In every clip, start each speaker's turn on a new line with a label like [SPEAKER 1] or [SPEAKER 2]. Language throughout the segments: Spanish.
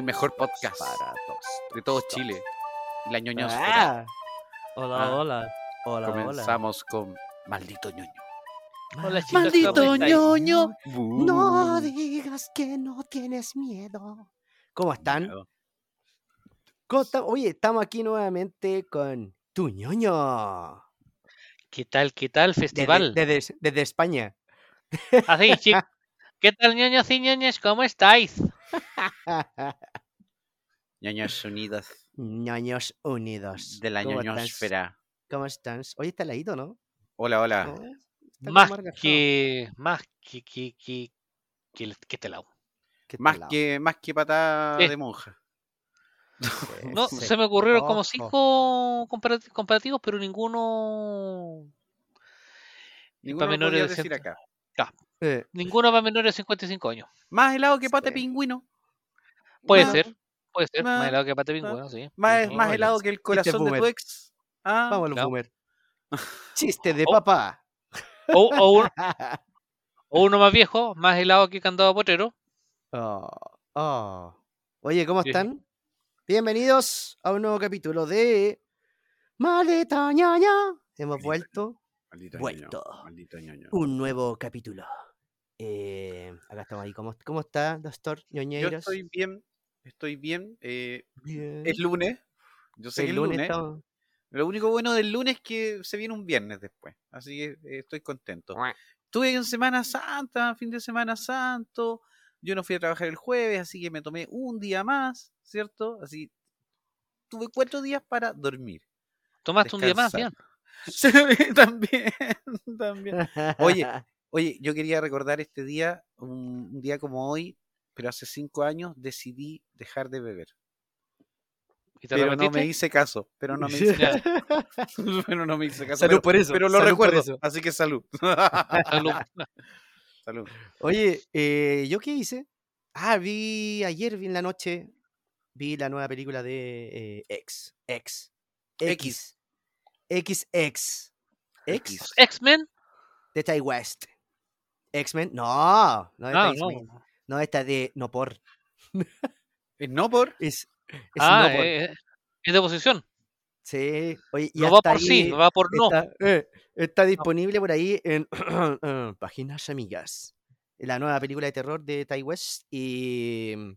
[SPEAKER 1] el mejor podcast de todo Chile, la ñoñosfera.
[SPEAKER 2] Ah. Hola,
[SPEAKER 1] Ah.
[SPEAKER 2] hola. Hola, hola.
[SPEAKER 1] Comenzamos con maldito ñoño.
[SPEAKER 2] Hola, chicos,
[SPEAKER 3] Maldito ñoño,
[SPEAKER 1] Uh.
[SPEAKER 3] no digas que no tienes miedo. ¿Cómo están? ¿Cómo están? Oye, estamos aquí nuevamente con tu ñoño.
[SPEAKER 2] ¿Qué tal, qué tal,
[SPEAKER 3] Desde,
[SPEAKER 2] festival?
[SPEAKER 3] desde- desde España.
[SPEAKER 2] Así, chicos. ¿Qué tal, ñoños y ñoñas? ¿Cómo estáis?
[SPEAKER 1] ñoños unidos
[SPEAKER 3] Ñoños unidos.
[SPEAKER 1] de la
[SPEAKER 3] ¿Cómo estás?
[SPEAKER 1] ñoñosfera.
[SPEAKER 3] ¿Cómo estás? Oye, está leído, ¿no?
[SPEAKER 1] Hola, hola.
[SPEAKER 2] Más que. Más que. que. que. que, que.
[SPEAKER 3] Qué
[SPEAKER 1] Más que más que patada
[SPEAKER 2] Sí.
[SPEAKER 1] de monja.
[SPEAKER 3] Sí,
[SPEAKER 2] No,
[SPEAKER 3] sí.
[SPEAKER 2] se me ocurrieron como cinco comparat- comparativos, pero ninguno.
[SPEAKER 1] Ninguno lo
[SPEAKER 2] menores
[SPEAKER 1] podía
[SPEAKER 2] de
[SPEAKER 1] decir
[SPEAKER 2] ciento-
[SPEAKER 3] Eh,
[SPEAKER 2] Ninguno va menor de 55 años.
[SPEAKER 1] Más helado que pata de
[SPEAKER 3] Sí.
[SPEAKER 1] pingüino.
[SPEAKER 2] Puede
[SPEAKER 1] Más-
[SPEAKER 2] ser. Puede ser.
[SPEAKER 1] Más-
[SPEAKER 2] Más helado que pate pingüino, sí.
[SPEAKER 1] Más,
[SPEAKER 2] Sí,
[SPEAKER 1] más
[SPEAKER 2] sí.
[SPEAKER 1] helado que el corazón de tu ex. Ah,
[SPEAKER 3] Vamos a boomer. Chiste de
[SPEAKER 2] Oh.
[SPEAKER 3] papá.
[SPEAKER 2] O, o un- o uno más viejo, más helado que candado potrero.
[SPEAKER 3] Oh, oh. Oye, ¿cómo
[SPEAKER 2] Sí.
[SPEAKER 3] están? Bienvenidos a un nuevo capítulo de Maleta ñaña. Hemos vuelto.
[SPEAKER 1] Maldito
[SPEAKER 3] Vuelto.
[SPEAKER 1] ñoño. Maldito ñoño.
[SPEAKER 3] Un nuevo capítulo. Eh, acá estamos ahí. ¿Cómo, cómo está, doctor
[SPEAKER 1] Yo
[SPEAKER 3] ñoñeiros?
[SPEAKER 1] estoy bien. Estoy bien. eh,
[SPEAKER 3] bien.
[SPEAKER 1] es lunes. Yo sé que
[SPEAKER 3] El
[SPEAKER 1] es
[SPEAKER 3] lunes
[SPEAKER 1] lunes.
[SPEAKER 3] estamos-
[SPEAKER 1] Lo único bueno del lunes es que se viene un viernes después. Así que eh, estoy contento. Estuve en Semana Santa, fin de Semana Santo. Yo no fui a trabajar el jueves, así que me tomé un día más, ¿cierto? Así tuve cuatro días para dormir.
[SPEAKER 2] Tomaste un día más, bien.
[SPEAKER 1] también, también. Oye, Oye, yo quería recordar este día, un, un día como hoy, pero hace cinco años decidí dejar de beber.
[SPEAKER 2] ¿Y te
[SPEAKER 1] Pero no me hice caso, pero no me hice
[SPEAKER 2] Ya.
[SPEAKER 1] pero no me hice caso.
[SPEAKER 3] Salud
[SPEAKER 1] pero,
[SPEAKER 3] por eso.
[SPEAKER 1] pero lo recuerdo,
[SPEAKER 3] eso.
[SPEAKER 1] así que salud.
[SPEAKER 2] Salud.
[SPEAKER 1] salud.
[SPEAKER 3] Oye, eh, ¿yo qué hice? Ah, vi ayer, vi en la noche, vi la nueva película de eh, X. X. X. X. X. X.
[SPEAKER 2] X-Men.
[SPEAKER 3] De Ty West. X-Men. No, no de
[SPEAKER 2] Ah, no.
[SPEAKER 3] No, esta de No por.
[SPEAKER 1] Eh, No por.
[SPEAKER 3] Es, es
[SPEAKER 2] Ah,
[SPEAKER 3] No por.
[SPEAKER 2] eh, es de posición.
[SPEAKER 3] Sí. Oye, y
[SPEAKER 2] No va por sí,
[SPEAKER 3] ahí
[SPEAKER 2] va por no.
[SPEAKER 3] Está, eh, está disponible por ahí en eh, páginas amigas. La nueva película de terror de Ty West. Y mm,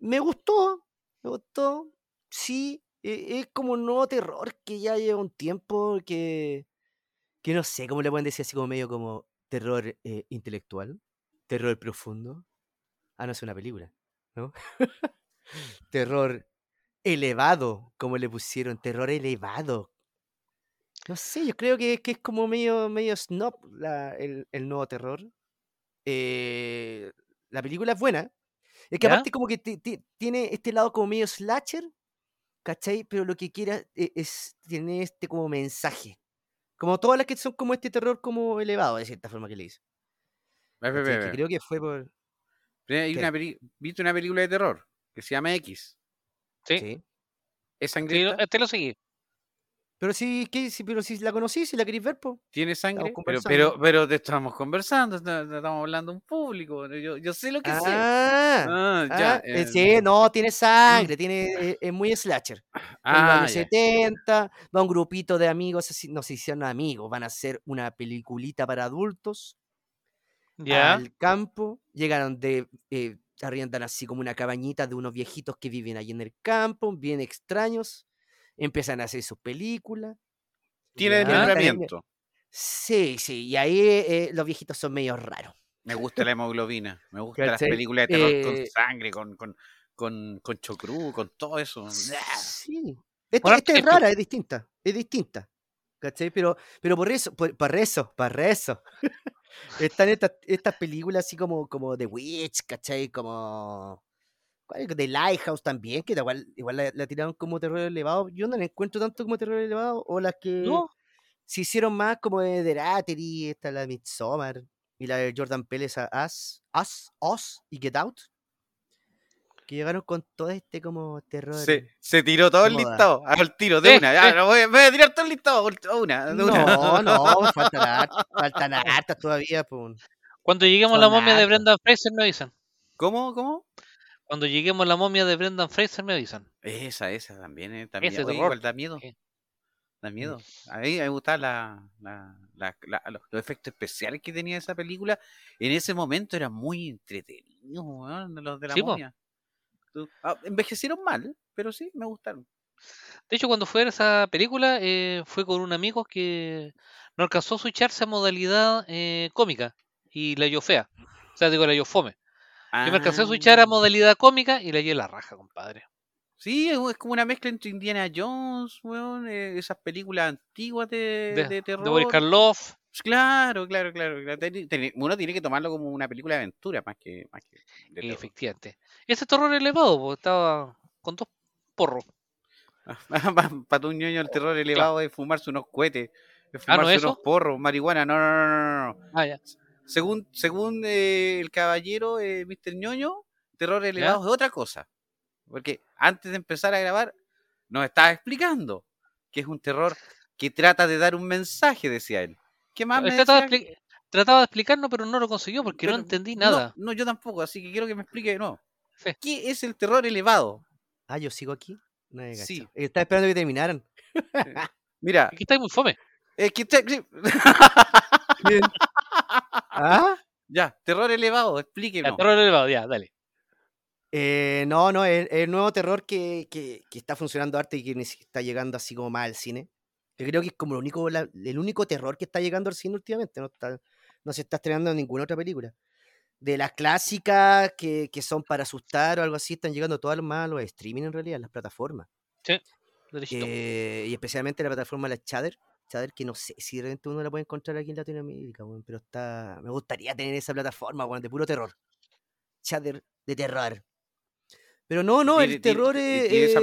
[SPEAKER 3] me gustó. Me gustó. Sí. E- Es como un nuevo terror que ya lleva un tiempo que. Que no sé cómo le pueden decir así como medio como terror eh, intelectual. Terror profundo. Ah, no es una película. ¿No? terror elevado, como le pusieron. Terror elevado. No sé, yo creo que, que es como medio, medio snob la- el, el nuevo terror. Eh, la película es buena. Es que
[SPEAKER 2] ¿Ya?
[SPEAKER 3] aparte como que ti- ti- tiene este lado como medio slasher, ¿cachai? Pero lo que quiera e- es, tiene este como mensaje. Como todas las que son como este terror como elevado, de cierta forma que le
[SPEAKER 1] ve.
[SPEAKER 3] creo que fue por...
[SPEAKER 1] Hay una peli- ¿Viste una película de terror que se llama X?
[SPEAKER 2] Sí.
[SPEAKER 3] Sí.
[SPEAKER 1] ¿Es
[SPEAKER 2] Sí,
[SPEAKER 1] sangrienta?
[SPEAKER 2] este lo seguí.
[SPEAKER 3] Pero sí, ¿qué? Pero si la conocí, si la queréis ver, pues.
[SPEAKER 1] ¿Tiene sangre? Pero, pero, pero te estamos conversando, estamos hablando un público. Yo, yo sé lo que sé.
[SPEAKER 3] Ah,
[SPEAKER 1] Ah, ya.
[SPEAKER 3] ah, eh,
[SPEAKER 1] eh,
[SPEAKER 3] sí, no, tiene sangre, tiene, eh, es muy slasher. en los
[SPEAKER 1] ah,
[SPEAKER 3] años
[SPEAKER 1] ya.
[SPEAKER 3] 70, va un grupito de amigos, no se hicieron amigos, van a hacer una peliculita para adultos
[SPEAKER 2] Ya.
[SPEAKER 3] al campo, llegaron de, eh, arriendan así como una cabañita de unos viejitos que viven allí en el campo, bien extraños, empiezan a hacer sus películas.
[SPEAKER 1] Tiene desmembramiento.
[SPEAKER 3] Sí, sí, y ahí eh, los viejitos son medio raros.
[SPEAKER 1] Me gusta la hemoglobina. Me gustan las películas de terror con
[SPEAKER 3] Eh,
[SPEAKER 1] sangre, con, con, con, con chocrú, con todo eso.
[SPEAKER 3] Sí. Esta,
[SPEAKER 2] Bueno,
[SPEAKER 3] esta es rara, es distinta, es distinta. ¿Cachai? Pero, pero por eso, por, para eso, para eso. Están estas, estas películas así como, como The Witch, ¿cachai? Como. The Lighthouse también, que igual, igual la, la tiraron como terror elevado. Yo no la encuentro tanto como terror elevado. O las que
[SPEAKER 2] No.
[SPEAKER 3] se hicieron más como de Deratery, esta la de Midsommar, y la de Jordan Pérez a Us, Us, Us y Get Out. Que llegaron con todo este como terror.
[SPEAKER 1] Se, se tiró todo el listado, al tiro, de una. Ya, lo voy, voy a tirar todo el listado, a una, de una.
[SPEAKER 3] No, no, faltan, faltan hartas todavía. Pues.
[SPEAKER 2] Cuando lleguemos a la momia de. Brenda Fraser me avisan.
[SPEAKER 1] ¿Cómo? ¿Cómo?
[SPEAKER 2] Cuando lleguemos a la momia de Brendan Fraser me avisan.
[SPEAKER 1] Esa, esa también, eh, también.
[SPEAKER 2] Ese
[SPEAKER 1] Oye, igual da miedo.
[SPEAKER 2] Sí.
[SPEAKER 1] Da miedo. A mí me gustaban la, la- la- la- los, los efectos especiales que tenía esa película. En ese momento eran muy entretenidos, weón, los de la
[SPEAKER 2] Sí,
[SPEAKER 1] momia. Ah, envejecieron mal, pero sí, me gustaron.
[SPEAKER 2] De hecho, cuando fue a esa película, eh, fue con un amigo que no alcanzó a switcharse a modalidad eh, cómica y la halló fea. O sea, digo, la halló fome. Yo me alcancé a switchar a
[SPEAKER 1] Ah,
[SPEAKER 2] modalidad cómica y la hallé la raja, compadre.
[SPEAKER 1] Sí, es es como una mezcla entre Indiana Jones, weón, eh, esas películas antiguas de,
[SPEAKER 2] De,
[SPEAKER 1] de
[SPEAKER 2] de
[SPEAKER 1] terror.
[SPEAKER 2] Boris Karloff.
[SPEAKER 1] Claro, claro, claro. Uno tiene que tomarlo como una película de aventura más que, más que de
[SPEAKER 2] efectivamente. Ese terror elevado, porque estaba con dos porros.
[SPEAKER 1] Para un ñoño el terror elevado es fumarse unos cohetes, es
[SPEAKER 2] Ah, ¿no
[SPEAKER 1] fumarse unos porros, marihuana. No, no, no, no, no.
[SPEAKER 2] Ah, ya.
[SPEAKER 1] Según, según eh, el caballero eh, Mr. ñoño, terror elevado es otra cosa. Porque antes de empezar a grabar, nos estaba explicando que es un terror que trata de dar un mensaje, decía él. ¿Qué más me
[SPEAKER 2] trataba, de
[SPEAKER 1] decía?
[SPEAKER 2] expli- trataba de explicarnos, pero no lo consiguió porque no entendí nada.
[SPEAKER 1] No, yo tampoco, así que quiero que me explique de nuevo.
[SPEAKER 2] Sí.
[SPEAKER 1] ¿Qué es el terror elevado?
[SPEAKER 3] Ah, yo sigo aquí. No
[SPEAKER 1] Sí.
[SPEAKER 3] Estaba esperando que terminaran.
[SPEAKER 1] Mira,
[SPEAKER 2] Aquí está muy fome.
[SPEAKER 1] es que te- sí.
[SPEAKER 3] ¿Ah?
[SPEAKER 1] ya, terror elevado,
[SPEAKER 2] Ya,
[SPEAKER 1] explíquenos.
[SPEAKER 2] terror elevado, ya, dale.
[SPEAKER 3] Eh, no, no, es el nuevo terror que, que- que está funcionando arte y que está llegando así como más al cine. Yo creo que es como el único, la- el único terror que está llegando al cine últimamente. No, está- no se está estrenando en ninguna otra película. De las clásicas que, que son para asustar o algo así, están llegando todas los más a los streaming en realidad, las plataformas.
[SPEAKER 2] Derechito.
[SPEAKER 3] Eh, y especialmente la plataforma la Chatter. Chatter que no sé si de repente uno la puede encontrar aquí en Latinoamérica, weón, pero está. Me gustaría tener esa plataforma, weón, de puro terror. Chatter de terror. Pero no, no, el terror es. eh,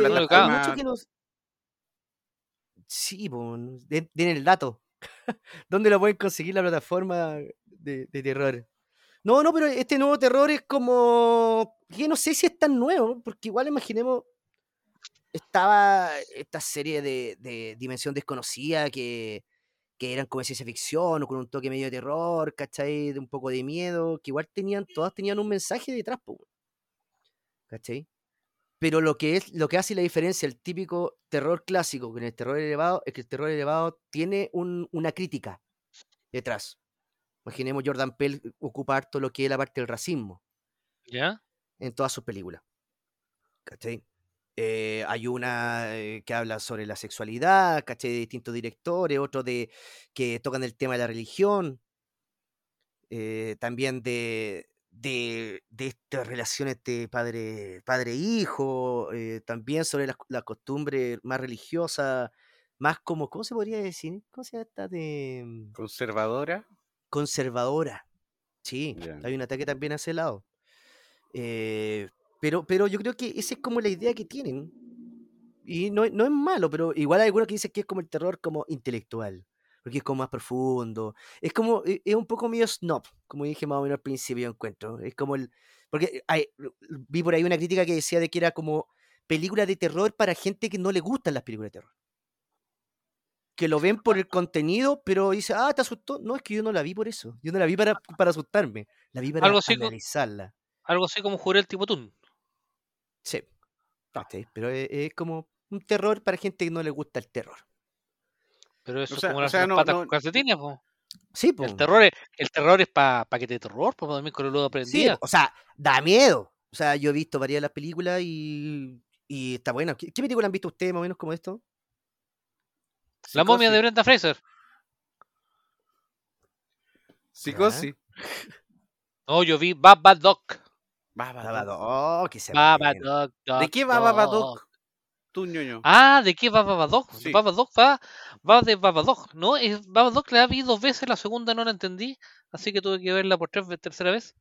[SPEAKER 3] mucho que nos- Sí, pues, tienen el dato. ¿Dónde lo pueden conseguir la plataforma de, de terror? No, no, pero este nuevo terror es como. Que no sé si es tan nuevo, porque igual imaginemos. Estaba esta serie de, de Dimensión Desconocida que, que eran como ciencia ficción o con un toque medio de terror, ¿cachai? De un poco de miedo, que igual tenían, todas tenían un mensaje detrás. ¿cachai? Pero lo que es, lo que hace la diferencia, el típico terror clásico con el terror elevado, es que el terror elevado tiene un- una crítica detrás. Imaginemos Jordan Peele ocupa harto lo que es la parte del racismo
[SPEAKER 2] ¿Ya?
[SPEAKER 3] en todas sus películas. ¿Cachai? Eh, hay una eh, que habla sobre la sexualidad, ¿cachai? De distintos directores, otro de que tocan el tema de la religión, eh, también de, de, de estas relaciones de padre, padre-hijo, eh, también sobre la, la costumbre más religiosa, más como, ¿cómo se podría decir? ¿Cómo se llama esta de mm,
[SPEAKER 1] Conservadora.
[SPEAKER 3] conservadora? Sí, hay un ataque también a ese lado. Eh, pero, pero yo creo que esa es como la idea que tienen. Y no, es- no es malo, pero igual hay algunos que dicen que es como el terror como intelectual, porque es como más profundo. Es como, e- es un poco medio snob, como dije más o menos al principio, encuentro. Es como el, porque hay, vi por ahí una crítica que decía de que era como película de terror para gente que no le gustan las películas de terror. Que lo ven por el contenido, pero dice, ah, ¿te asustó? No, es que yo no la vi por eso. Yo no la vi para, para asustarme. La vi para
[SPEAKER 2] Algo
[SPEAKER 3] analizarla.
[SPEAKER 2] Algo así como Jurel tipo Tun.
[SPEAKER 3] Sí. ¿cachai? Pero es, es como un terror para gente que no le gusta el terror.
[SPEAKER 2] Pero eso
[SPEAKER 1] O sea-
[SPEAKER 2] es como
[SPEAKER 1] o
[SPEAKER 2] las
[SPEAKER 1] sea, no-
[SPEAKER 2] patas
[SPEAKER 1] no-
[SPEAKER 2] con calcetines, po.
[SPEAKER 3] Sí, po.
[SPEAKER 2] El terror es, el terror es para que te terror, para dormir con el
[SPEAKER 3] Sí,
[SPEAKER 2] prendido.
[SPEAKER 3] o sea, da miedo. O sea, yo he visto varias de las películas y, y está bueno. ¿Qué, qué película han visto ustedes más o menos como esto?
[SPEAKER 2] la momia de. Brenda Fraser.
[SPEAKER 1] Psicosis.
[SPEAKER 2] No, yo vi Babadook.
[SPEAKER 1] Babadook.
[SPEAKER 3] Babadook. Oh, que se
[SPEAKER 2] Babadook.
[SPEAKER 1] ¿De qué va Babadook? Tú, ñoño.
[SPEAKER 2] Ah, ¿de qué va Babadook?
[SPEAKER 1] Sí.
[SPEAKER 2] Babadook va, va de Babadook, ¿no? Es, Babadook la vi dos veces, la segunda no la entendí, así que tuve que verla por tres, tercera vez.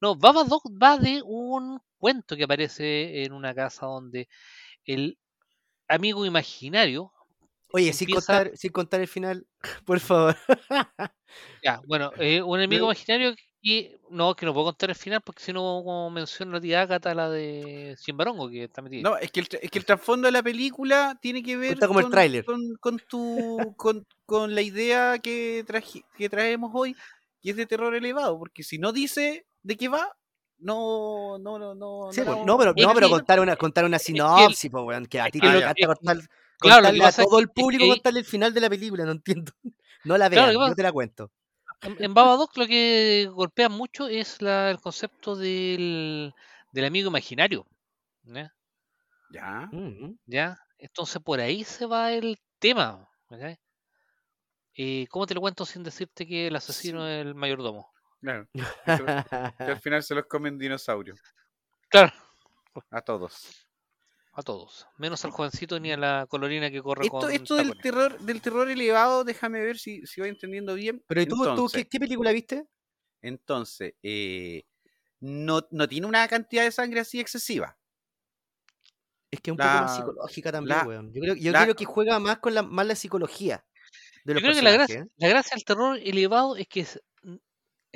[SPEAKER 2] No, Babadook va de un cuento que aparece en una casa donde el amigo imaginario,
[SPEAKER 3] Oye, sin
[SPEAKER 2] empieza-
[SPEAKER 3] contar, sin contar el final, por favor.
[SPEAKER 2] ya, bueno, eh, un amigo imaginario y no, que no puedo contar el final porque si no, como menciona la tía Ágata, la de Simbarongo, que está metida.
[SPEAKER 1] No, es que, el, tra- es que el trasfondo de la película tiene que ver
[SPEAKER 3] como el
[SPEAKER 1] con,
[SPEAKER 3] tráiler.
[SPEAKER 1] con, con tu, con, con la idea que, traji- que traemos hoy, que es de terror elevado, porque si no dice de qué va, no, no, no, no.
[SPEAKER 3] Sí,
[SPEAKER 1] no,
[SPEAKER 3] pues, no, pero, no, pero
[SPEAKER 2] que-
[SPEAKER 3] contar una, contar una
[SPEAKER 2] que el-
[SPEAKER 3] sinopsis, pues, weón, que a ti te
[SPEAKER 1] lo-
[SPEAKER 3] encanta contar,
[SPEAKER 2] claro,
[SPEAKER 3] contarle a todo el público,
[SPEAKER 2] que-
[SPEAKER 3] contarle el final de la película, no entiendo. No la
[SPEAKER 2] Claro,
[SPEAKER 3] vean,
[SPEAKER 2] que
[SPEAKER 3] yo te la cuento.
[SPEAKER 2] En, en Babadook lo que golpea mucho es la- el concepto del, del amigo imaginario. ¿ya?
[SPEAKER 1] Ya.
[SPEAKER 3] Mm,
[SPEAKER 2] ¿Ya? Entonces por ahí se va el tema. ¿cachai? Eh, ¿Cómo te lo cuento sin decirte que el asesino es el mayordomo?
[SPEAKER 1] Claro. Que al final se los comen dinosaurios.
[SPEAKER 2] Claro,
[SPEAKER 1] A todos.
[SPEAKER 2] A todos. Menos al jovencito ni a la colorina que corre
[SPEAKER 1] Esto,
[SPEAKER 2] con
[SPEAKER 1] esto del terror, del terror elevado, déjame ver si, si voy entendiendo bien.
[SPEAKER 3] Pero ¿y tú, tú
[SPEAKER 1] Entonces-
[SPEAKER 3] ¿qué, qué película viste?
[SPEAKER 1] Entonces, eh, no, no tiene una cantidad de sangre así excesiva.
[SPEAKER 3] Es que es un
[SPEAKER 1] La-
[SPEAKER 3] poco más psicológica también,
[SPEAKER 1] la-
[SPEAKER 3] weón. Yo creo, yo
[SPEAKER 1] la-
[SPEAKER 3] creo que juega más con la, más la psicología de
[SPEAKER 2] Yo creo que la gracia,
[SPEAKER 3] ¿eh?
[SPEAKER 2] la gracia del terror elevado es que es-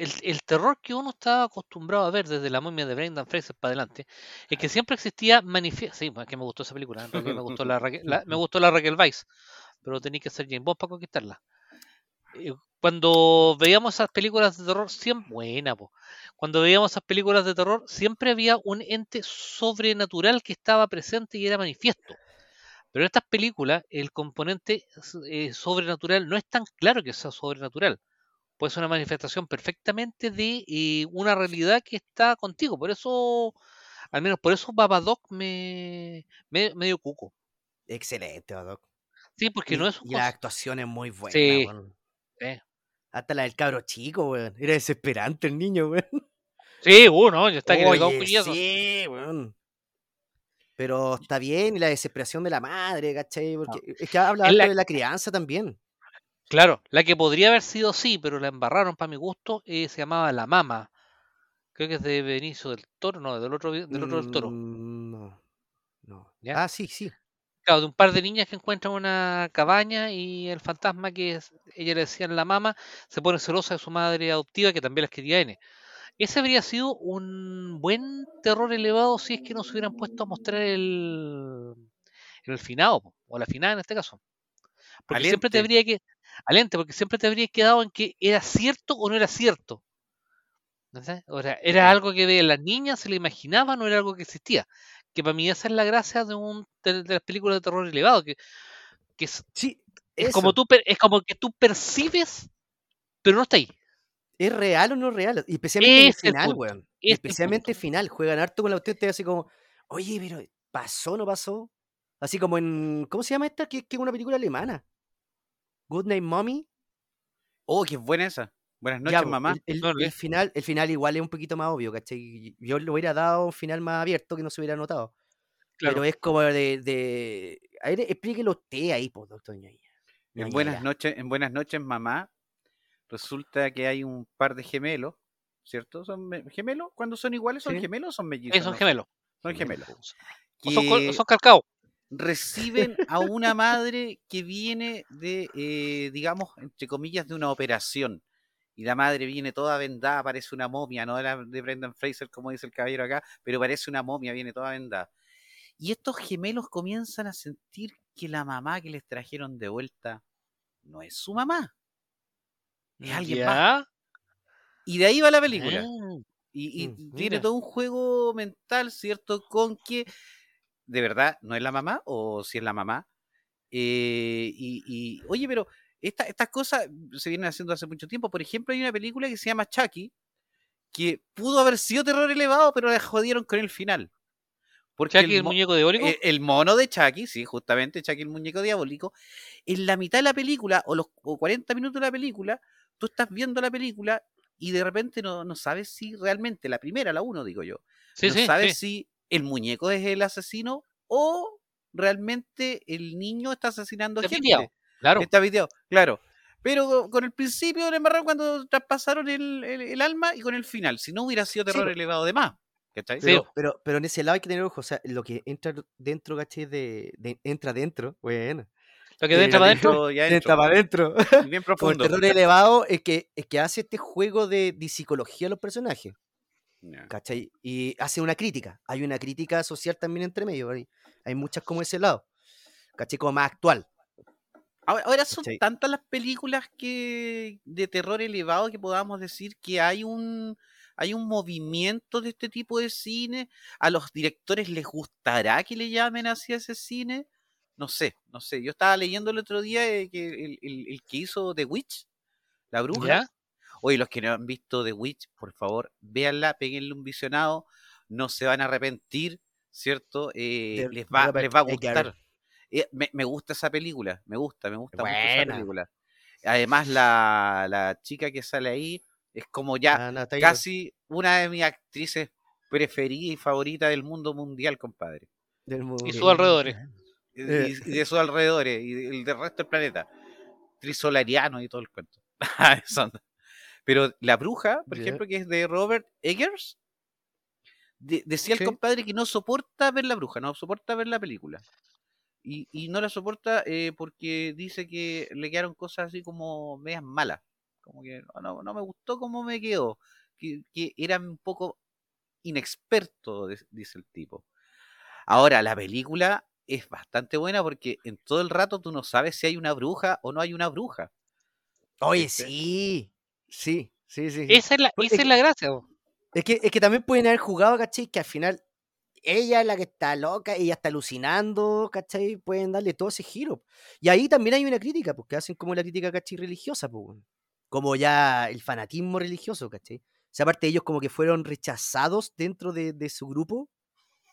[SPEAKER 2] el, el terror que uno estaba acostumbrado a ver desde la momia de Brendan Fraser para adelante es que siempre existía manifiesto. Sí, es que me gustó esa película. En realidad me gustó la, Raquel- la- me gustó la Raquel Weiss, pero tenía que ser James Bond para conquistarla. Eh, Cuando veíamos esas películas de terror, siempre buena, po. Cuando veíamos esas películas de terror, siempre había un ente sobrenatural que estaba presente y era manifiesto. Pero en estas películas, el componente eh, sobrenatural no es tan claro que sea sobrenatural. Puede ser una manifestación perfectamente de eh, una realidad que está contigo. Por eso, al menos por eso Babadook me, me medio cuco.
[SPEAKER 3] Excelente, Doc.
[SPEAKER 2] Sí, porque
[SPEAKER 3] Y,
[SPEAKER 2] no es un
[SPEAKER 3] y la actuación es muy buena,
[SPEAKER 2] Sí.
[SPEAKER 3] Hasta la del cabro chico, weón. Era desesperante el niño, weón.
[SPEAKER 2] Sí, uno, ya está que le un puñazo.
[SPEAKER 3] sí, weón. Pero está bien, y la desesperación de la madre, ¿cachai? Porque es que habla
[SPEAKER 2] la-
[SPEAKER 3] de la crianza también.
[SPEAKER 2] Claro, la que podría haber sido sí, pero la embarraron para mi gusto, eh, se llamaba La Mama. Creo que es de Benicio del Toro, no, del otro, del otro del Toro.
[SPEAKER 3] Mm, No. No.
[SPEAKER 2] ¿Ya?
[SPEAKER 3] Ah, sí, sí.
[SPEAKER 2] Claro, de un par de niñas que encuentran una cabaña y el fantasma que es- ella le decían la mama se pone celosa de su madre adoptiva que también las quería N. Ese habría sido un buen terror elevado si es que nos hubieran puesto a mostrar el, el finado, o la finada en este caso. Porque siempre te habría que. Alente, porque siempre te habría quedado en que era cierto o no era cierto. ¿Entendés? O sea, era algo que veían las niñas, se lo imaginaban o era algo que existía. Que para mí esa es la gracia de, un, de, de las películas de terror elevado, que, que es,
[SPEAKER 3] Sí,
[SPEAKER 2] es como tú es como que tú percibes, pero no está ahí.
[SPEAKER 3] ¿Es real o no real? Y especialmente en el final, weón.
[SPEAKER 2] es
[SPEAKER 3] especialmente final. Juegan harto con la usted te así como, oye, pero ¿pasó o no pasó? Así como en. ¿Cómo se llama esta? Que es una película alemana. Good Night Mommy.
[SPEAKER 1] Oh, qué buena esa. Buenas noches, mamá.
[SPEAKER 3] El, el-
[SPEAKER 2] No,
[SPEAKER 3] el
[SPEAKER 2] le-
[SPEAKER 3] final, el final igual es un poquito más obvio, ¿cachai? Yo le hubiera dado un final más abierto que no se hubiera notado.
[SPEAKER 2] Claro.
[SPEAKER 3] Pero es como de. de... A ver, explíquelo usted ahí, pues, doctor Ñoña.
[SPEAKER 1] En buenas noches, en buenas noches, mamá. Resulta que hay un par de gemelos, ¿cierto? ¿Son me- gemelos? Cuando son iguales, son
[SPEAKER 3] Sí.
[SPEAKER 1] gemelos o son mellizos?
[SPEAKER 2] Eh, son gemelos.
[SPEAKER 1] Son gemelos.
[SPEAKER 2] Son,
[SPEAKER 1] Que
[SPEAKER 2] son calcaos.
[SPEAKER 1] Reciben a una madre que viene de, eh, digamos, entre comillas, de una operación. Y la madre viene toda vendada, parece una momia, no era de Brendan Fraser, como dice el caballero acá, pero parece una momia, viene toda vendada. Y estos gemelos comienzan a sentir que la mamá que les trajeron de vuelta no es su mamá. Es alguien más. Y de ahí va la película.
[SPEAKER 2] Ah,
[SPEAKER 1] Y, y
[SPEAKER 3] Mm,
[SPEAKER 1] tiene todo un juego mental, ¿cierto? Con que de verdad no es la mamá o si es la mamá. Eh, y, y, oye, pero esta- estas cosas se vienen haciendo hace mucho tiempo. Por ejemplo, hay una película que se llama Chucky, que pudo haber sido terror elevado, pero la jodieron con el final. Porque
[SPEAKER 2] Chucky, el muñeco diabólico.
[SPEAKER 1] el, el mono de Chucky, sí, justamente Chucky el muñeco diabólico, en la mitad de la película o los o 40 minutos de la película, tú estás viendo la película y de repente no, no sabes si realmente, la primera, la uno, digo yo,
[SPEAKER 2] sí,
[SPEAKER 1] no
[SPEAKER 2] sí,
[SPEAKER 1] sabes
[SPEAKER 2] sí.
[SPEAKER 1] si el muñeco es el asesino o realmente el niño está asesinando
[SPEAKER 2] Está
[SPEAKER 1] gente.
[SPEAKER 2] piteado, Claro.
[SPEAKER 1] Está videado, claro. Pero con el principio le embarraron cuando traspasaron el, el- el alma y con el final. Si no hubiera sido terror elevado de más.
[SPEAKER 3] Pero, pero, pero en ese lado hay que tener ojo, o sea, lo que entra dentro, ¿cachai? De, de- entra dentro, bueno.
[SPEAKER 2] Lo que entra para adentro.
[SPEAKER 3] Entra para adentro.
[SPEAKER 1] bien
[SPEAKER 3] Como el
[SPEAKER 1] profundo.
[SPEAKER 3] terror elevado es que, es que hace este juego de, de psicología a los personajes, Y hace una crítica. Hay una crítica social también entre medio. Hay, hay muchas como ese lado, ¿cachai? Como más actual.
[SPEAKER 1] Ahora, ahora son
[SPEAKER 3] ¿Cachai?
[SPEAKER 1] tantas las películas que de terror elevado que podamos decir que hay un hay un movimiento de este tipo de cine. ¿A los directores les gustará que le llamen así a ese cine? No sé, no sé. Yo estaba leyendo el otro día eh, que el, que hizo The Witch, la bruja. Oye, los que no han visto The Witch, por favor, véanla, peguenle un visionado, no se van a arrepentir, ¿cierto? Eh, les, va, les va a gustar. Eh, me, gusta esa película, me gusta, me gusta mucho esa película. Además, la, la chica que sale ahí es como ya ah, casi una de mis actrices preferidas y favoritas del mundo mundial, compadre.
[SPEAKER 2] y sus alrededores.
[SPEAKER 1] Y, de sus alrededores, y del, resto del planeta. Trisolariano y todo el cuento. Pero la bruja, por ejemplo, que es de Robert Eggers, decía el compadre que no soporta ver la bruja, no soporta ver la película. Y, y no la soporta eh, porque dice que le quedaron cosas así como medias malas. Como que no, no me gustó cómo me quedó. Que, que era un poco inexperto, dice el tipo. Ahora, la película es bastante buena porque en todo el rato tú no sabes si hay una bruja o no hay una bruja.
[SPEAKER 3] Oye, sí, sí, sí, sí.
[SPEAKER 2] Esa es la, esa es, la gracia.
[SPEAKER 3] Es que, es que también pueden haber jugado, ¿cachai? Que al final ella es la que está loca, ella está alucinando, ¿cachai? Pueden darle todo ese giro. Y ahí también hay una crítica, porque hacen como la crítica, ¿cachai? Religiosa, pues como ya el fanatismo religioso, ¿cachai? O sea, aparte ellos como que fueron rechazados dentro de, su grupo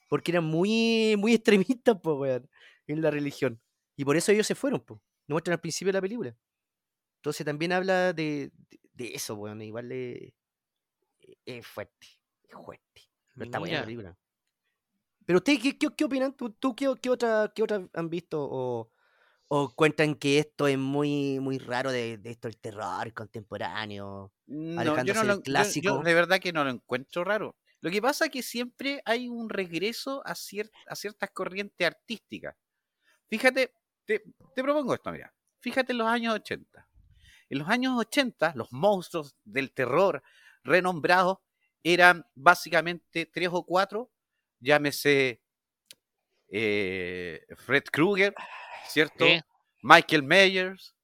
[SPEAKER 3] porque eran muy, muy extremistas, pues, weón, en la religión. Y por eso ellos se fueron, pues. Lo muestran al principio de la película. Entonces también habla de, eso, weón. Igual es, es fuerte, es fuerte. Pero está buena la película. Pero ustedes, ¿qué, qué, opinan? ¿Tú, tú qué, qué, otra, qué otra han visto o, ¿O cuentan que esto es muy, muy raro de, esto, el terror contemporáneo?
[SPEAKER 1] No, yo no lo, clásico. de verdad que no lo encuentro raro. Lo que pasa es que siempre hay un regreso a, a ciertas corrientes artísticas. Fíjate, te, te, propongo esto, mira. Fíjate en los años 80. En los años 80, los monstruos del terror renombrados eran básicamente tres o cuatro. Llámese eh, Fred Krueger, ¿cierto? Michael Myers,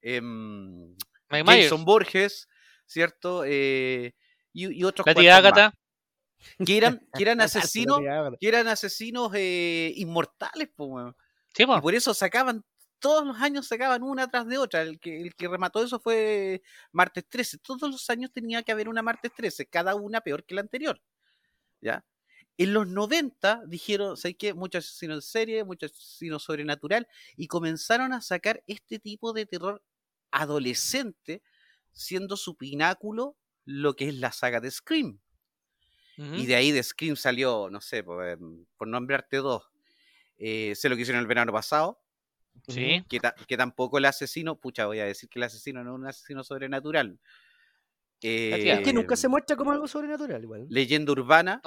[SPEAKER 1] em, Jason Borges, ¿cierto? Eh, y, otros
[SPEAKER 2] Que eran,
[SPEAKER 1] que eran asesinos, que eran asesinos eh, inmortales, y por eso sacaban, todos los años sacaban una tras de otra. El que, el que remató eso fue Martes 13. Todos los años tenía que haber una Martes 13, cada una peor que la anterior. ¿Ya? En los 90 dijeron, ¿sabes qué? Muchos asesinos en serie, muchos asesinos sobrenatural, y comenzaron a sacar este tipo de terror adolescente, siendo su pináculo lo que es la saga de Scream. Y de ahí de Scream salió, no sé, por, em, nombrarte dos. Eh, sé lo que hicieron el verano pasado.
[SPEAKER 2] Sí.
[SPEAKER 1] Que, tampoco el asesino, pucha, voy a decir que el asesino no es un asesino sobrenatural.
[SPEAKER 3] es que nunca se muestra como algo sobrenatural, igual.
[SPEAKER 1] Leyenda urbana.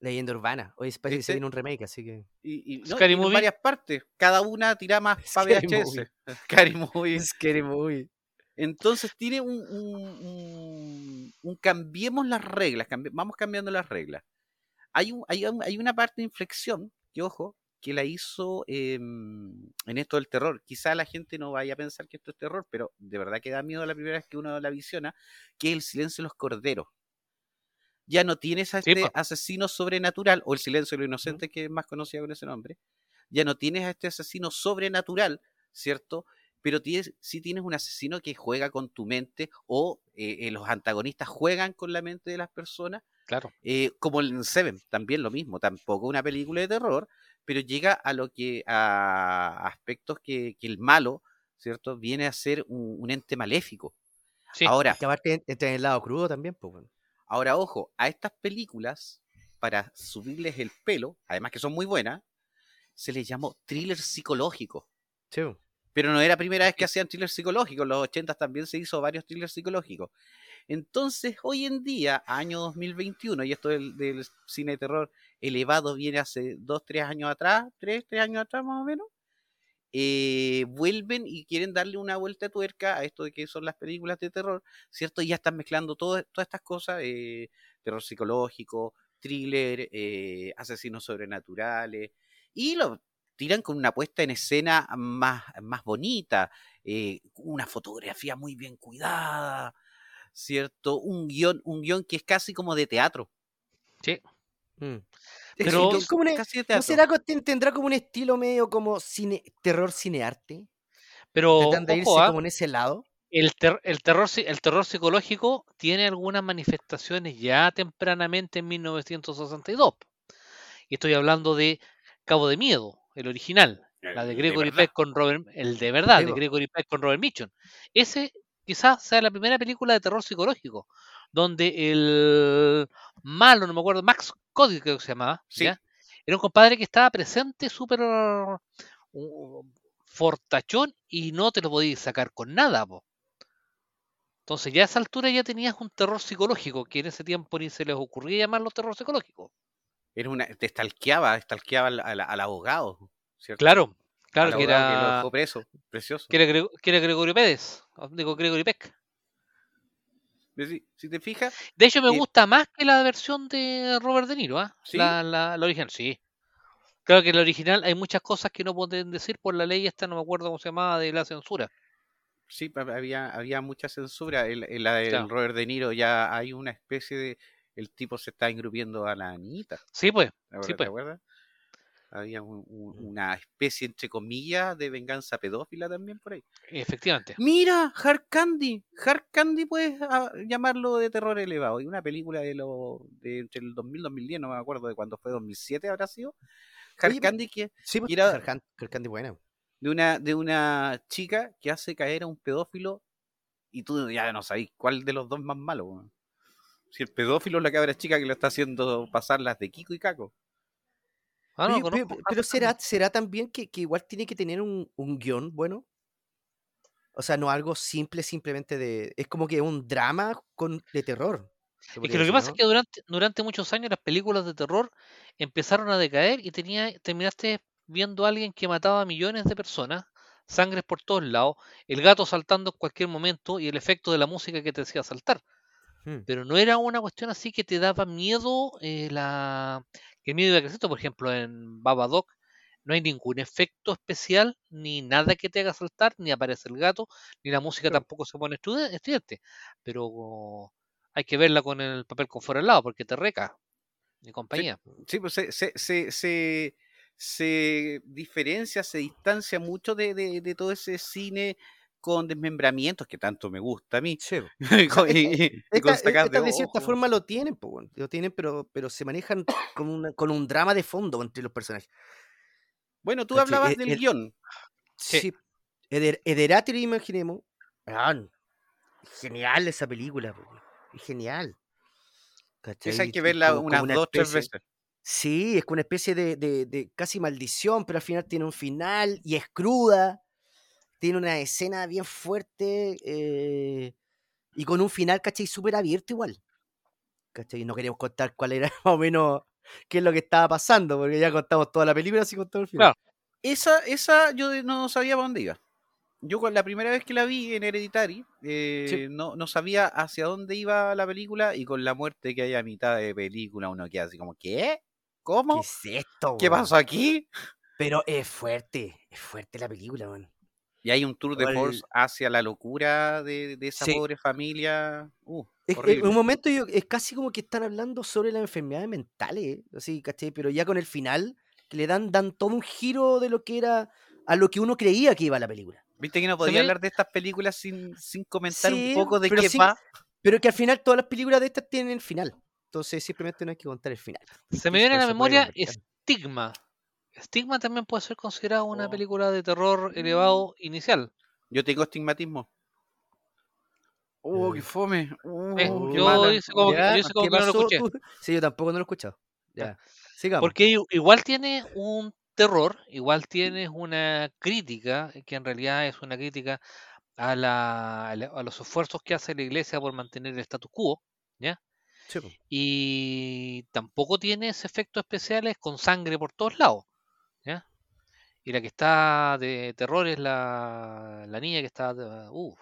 [SPEAKER 3] Leyenda urbana. Hoy parece que se viene un remake, así que.
[SPEAKER 1] Y, en varias partes. Cada una tira más para VHS. Scary Movie.
[SPEAKER 3] Scary Movie.
[SPEAKER 1] Entonces tiene un, un, cambiemos las reglas, vamos cambiando las reglas. Hay, un, hay, hay, una parte de inflexión, que ojo, que la hizo em, en esto del terror. Quizá la gente no vaya a pensar que esto es terror, pero de verdad que da miedo la primera vez que uno la visiona, que es el silencio de los corderos ya no tienes a este asesino sobrenatural, o el silencio de lo inocente, que es más conocido con ese nombre, ya no tienes a este asesino sobrenatural, ¿cierto? Pero tienes, sí tienes un asesino que juega con tu mente, o eh, eh, los antagonistas juegan con la mente de las personas.
[SPEAKER 2] Claro.
[SPEAKER 1] Eh, como en Seven, también lo mismo, tampoco una película de terror, pero llega a lo que, a aspectos que, el malo, ¿cierto? Viene a ser un, ente maléfico.
[SPEAKER 3] Sí. Ahora. Que aparte entra en el lado crudo también, pues bueno.
[SPEAKER 1] Ahora, ojo, a estas películas, para subirles el pelo, además que son muy buenas, se les llamó thriller psicológico.
[SPEAKER 3] Sí.
[SPEAKER 1] Pero no era la primera vez que hacían thriller psicológicos, en los 80 también se hizo varios thrillers psicológicos. Entonces, hoy en día, año 2021, y esto del, cine de terror elevado viene hace dos, tres años atrás, tres, tres años atrás más o menos, eh, vuelven y quieren darle una vuelta de tuerca a esto de que son las películas de terror, ¿cierto? Y ya están mezclando todas estas cosas, eh, terror psicológico, thriller, eh, asesinos sobrenaturales, y lo tiran con una puesta en escena más, más bonita, una fotografía muy bien cuidada, ¿cierto? Un guion, un guion que es casi como de teatro.
[SPEAKER 2] Sí.
[SPEAKER 3] Mm.
[SPEAKER 1] Es
[SPEAKER 2] Pero-
[SPEAKER 3] Es como una-
[SPEAKER 1] casi de
[SPEAKER 3] ¿No
[SPEAKER 1] teatro.
[SPEAKER 3] será que ten- tendrá como un estilo medio como cine, terror cinearte?
[SPEAKER 2] Pero
[SPEAKER 3] Tratando de irse
[SPEAKER 2] ojo, ¿ah?
[SPEAKER 3] como en ese lado.
[SPEAKER 2] el, ter- el, terror, el terror psicológico tiene algunas manifestaciones ya tempranamente en 1962. Y estoy hablando de Cabo de Miedo, el original, la de Gregory
[SPEAKER 1] verdad.
[SPEAKER 2] Peck con Robert, el de verdad, de. Gregory Peck con Robert Mitchum. Ese quizás sea la primera película de terror psicológico, donde el malo, no me acuerdo, Max Cody creo que se llamaba,
[SPEAKER 1] Sí.
[SPEAKER 2] ¿ya? era un compadre que estaba presente, súper uh, fortachón y no te lo podías sacar con nada, po. Entonces ya a esa altura ya tenías un terror psicológico, que en ese tiempo ni se les ocurría llamarlo terror psicológico.
[SPEAKER 1] Era una, te stalkeaba al, al- al abogado, ¿cierto?
[SPEAKER 2] Claro, claro que
[SPEAKER 1] que lo
[SPEAKER 2] era,
[SPEAKER 1] dejó preso, precioso.
[SPEAKER 2] que era, Grego- que era Gregorio Pérez, digo Gregory Peck.
[SPEAKER 1] Si, si te fijas,
[SPEAKER 2] De hecho, me
[SPEAKER 1] Eh,
[SPEAKER 2] gusta más que la versión de Robert De Niro, ¿ah?
[SPEAKER 1] ¿Sí?
[SPEAKER 2] La, la, la original, sí. Claro que en la original hay muchas cosas que no pueden decir por la ley esta, no me acuerdo cómo se llamaba, de la censura.
[SPEAKER 1] sí, pa- había, había mucha censura. En, en la del
[SPEAKER 2] Claro.
[SPEAKER 1] Robert De Niro ya hay una especie de... El tipo se está engrupiendo a la Anita.
[SPEAKER 2] Sí, pues.
[SPEAKER 1] ¿Te
[SPEAKER 2] Sí, pues.
[SPEAKER 1] ¿Te acuerdas? Había un- un- una especie, entre comillas, de venganza pedófila también por ahí.
[SPEAKER 2] Efectivamente.
[SPEAKER 1] Mira, Hard Candy. Hard Candy puedes ah, llamarlo de terror elevado. Y una película de, lo, de entre el 2000 y 2010, no me acuerdo de cuándo fue, 2007 habrá sido. Hard
[SPEAKER 3] Oye,
[SPEAKER 1] Candy que
[SPEAKER 3] Sí, pues,
[SPEAKER 1] Mira-
[SPEAKER 3] Harkan- Harkandi buena.
[SPEAKER 1] de una, de una chica que hace caer a un pedófilo y tú ya no sabes cuál de los dos más malo. Si el pedófilo es la cabra chica que lo está haciendo pasar las de Kiko y Caco.
[SPEAKER 2] Ah, no, conozco
[SPEAKER 3] pero, será, será también que, que igual tiene que tener un, un guion bueno. O sea, no algo simple, simplemente de. Es como que un drama con, de terror.
[SPEAKER 2] Es que lo que pasa
[SPEAKER 3] ¿no?
[SPEAKER 2] es que durante, durante muchos años las películas de terror empezaron a decaer y tenía, terminaste viendo a alguien que mataba a millones de personas, sangres por todos lados, el gato saltando en cualquier momento y el efecto de la música que te hacía saltar.
[SPEAKER 3] Hmm.
[SPEAKER 2] Pero no era una cuestión así que te daba miedo, eh, la... que el miedo iba creciendo. Por ejemplo, en Babadook no hay ningún efecto especial, ni nada que te haga saltar, ni aparece el gato, ni la música
[SPEAKER 3] Claro.
[SPEAKER 2] tampoco se pone estridente. Pero hay que verla con el papel con fuera al lado, porque te reca. Mi compañía.
[SPEAKER 1] Sí, pues se, se, se, se, se diferencia, se distancia mucho de, de, de todo ese cine con desmembramientos que tanto me gusta a mí.
[SPEAKER 3] Sí,
[SPEAKER 1] y, con- y- y con
[SPEAKER 3] Esta- estas de,
[SPEAKER 1] de
[SPEAKER 3] cierta forma lo tienen, weón, lo tienen, pero, pero se manejan con, una- con un drama de fondo entre los personajes.
[SPEAKER 1] Bueno, tú hablabas
[SPEAKER 3] El-
[SPEAKER 1] del
[SPEAKER 3] el-
[SPEAKER 1] guion.
[SPEAKER 2] Sí.
[SPEAKER 3] Sí. Eder, Ederatri, imaginemos. Genial esa película, es genial.
[SPEAKER 1] Esa hay que verla unas
[SPEAKER 3] una
[SPEAKER 1] dos, tres
[SPEAKER 3] especie-
[SPEAKER 1] veces.
[SPEAKER 3] Sí, es una especie de, de- de casi maldición, pero al final tiene un final y es cruda. Tiene una escena bien fuerte eh, y con un final, ¿cachai? Súper abierto igual. ¿Cachai? No queremos contar cuál era más o menos qué es lo que estaba pasando, porque ya contamos toda la película, así contamos el final.
[SPEAKER 2] Claro.
[SPEAKER 1] Esa, esa yo no sabía para dónde iba. Yo con la primera vez que la vi en Hereditary, eh, no, no sabía hacia dónde iba la película y con la muerte que hay a mitad de película uno queda así como, ¿qué?
[SPEAKER 3] ¿Qué
[SPEAKER 1] ¿Cómo?
[SPEAKER 3] es esto?
[SPEAKER 1] ¿Qué pasó aquí?
[SPEAKER 3] Pero es fuerte, es fuerte la película, man.
[SPEAKER 1] Y hay un tour de force hacia la locura de, de esa
[SPEAKER 3] Sí.
[SPEAKER 1] pobre familia. Uh,
[SPEAKER 3] Es- en
[SPEAKER 1] horrible.
[SPEAKER 3] un momento yo- es casi como que están hablando sobre las enfermedades mentales, así, ¿cachai? Pero ya con el final, que le dan, dan todo un giro de lo que era a lo que uno creía que iba la película.
[SPEAKER 1] Viste que no podía hablar de estas películas sin, sin comentar
[SPEAKER 3] Sí,
[SPEAKER 1] un poco de qué
[SPEAKER 3] sí-
[SPEAKER 1] va.
[SPEAKER 3] Pero que al final todas las películas de estas tienen final. Entonces simplemente no hay que contar el final.
[SPEAKER 2] Se me viene a la memoria
[SPEAKER 3] conectar.
[SPEAKER 2] Stigma. También puede ser considerada una
[SPEAKER 1] Oh.
[SPEAKER 2] película de terror elevado inicial.
[SPEAKER 1] Yo tengo estigmatismo. Oh, qué fome. Oh,
[SPEAKER 2] Eh,
[SPEAKER 1] qué
[SPEAKER 2] yo
[SPEAKER 1] mala.
[SPEAKER 2] hice como que-
[SPEAKER 3] Ya,
[SPEAKER 2] yo hice como
[SPEAKER 3] ¿qué
[SPEAKER 2] que no lo escuché.
[SPEAKER 3] Tú- Sí, yo tampoco no lo he escuchado. Ya. Sigamos.
[SPEAKER 2] Porque i- igual tiene un terror, igual tienes una crítica, que en realidad es una crítica a, la, a la- a los esfuerzos que hace la iglesia por mantener el status quo, ¿ya?
[SPEAKER 3] Sí.
[SPEAKER 2] Y tampoco tienes efectos especiales con sangre por todos lados. Y la que está de terror es la, la niña que está... Uh,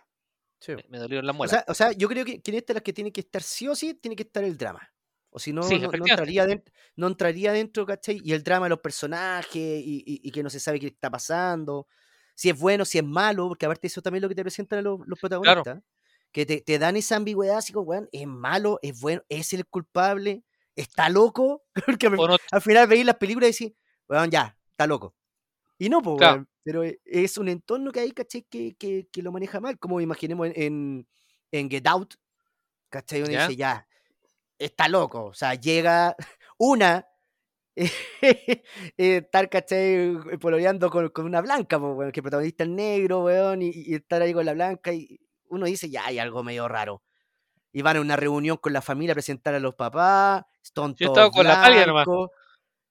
[SPEAKER 3] Sí,
[SPEAKER 2] me, me dolieron las
[SPEAKER 3] O
[SPEAKER 2] muelas.
[SPEAKER 3] sea, o sea, yo creo que, que en esta las que tiene que estar sí o sí, tiene que estar el drama. O si no,
[SPEAKER 2] Sí,
[SPEAKER 3] no, entraría dentro, no entraría dentro, ¿cachai? Y el drama de los personajes y, y- y que no se sabe qué está pasando, si es bueno, si es malo, porque aparte eso también es lo que te presentan los, los protagonistas. que te, te dan esa ambigüedad, así como, weón, es malo, es bueno, es el culpable, está loco. Porque al final veis las películas y decís, weón, ya, está loco. Y no, pues,
[SPEAKER 2] Claro.
[SPEAKER 3] pero e- es un entorno que hay, ¿cachai? Que, que, que lo maneja mal, como imaginemos en, en, en Get Out, ¿cachai? Uno dice, ya, está loco. O sea, llega una, eh, estar, ¿cachai? Pololeando con, con una blanca, pues, que el protagonista es negro, weón, y, y estar ahí con la blanca, y uno dice, ya, hay algo medio raro. Y van a una reunión con la familia a presentar a los papás, están
[SPEAKER 2] Yo con la nomás.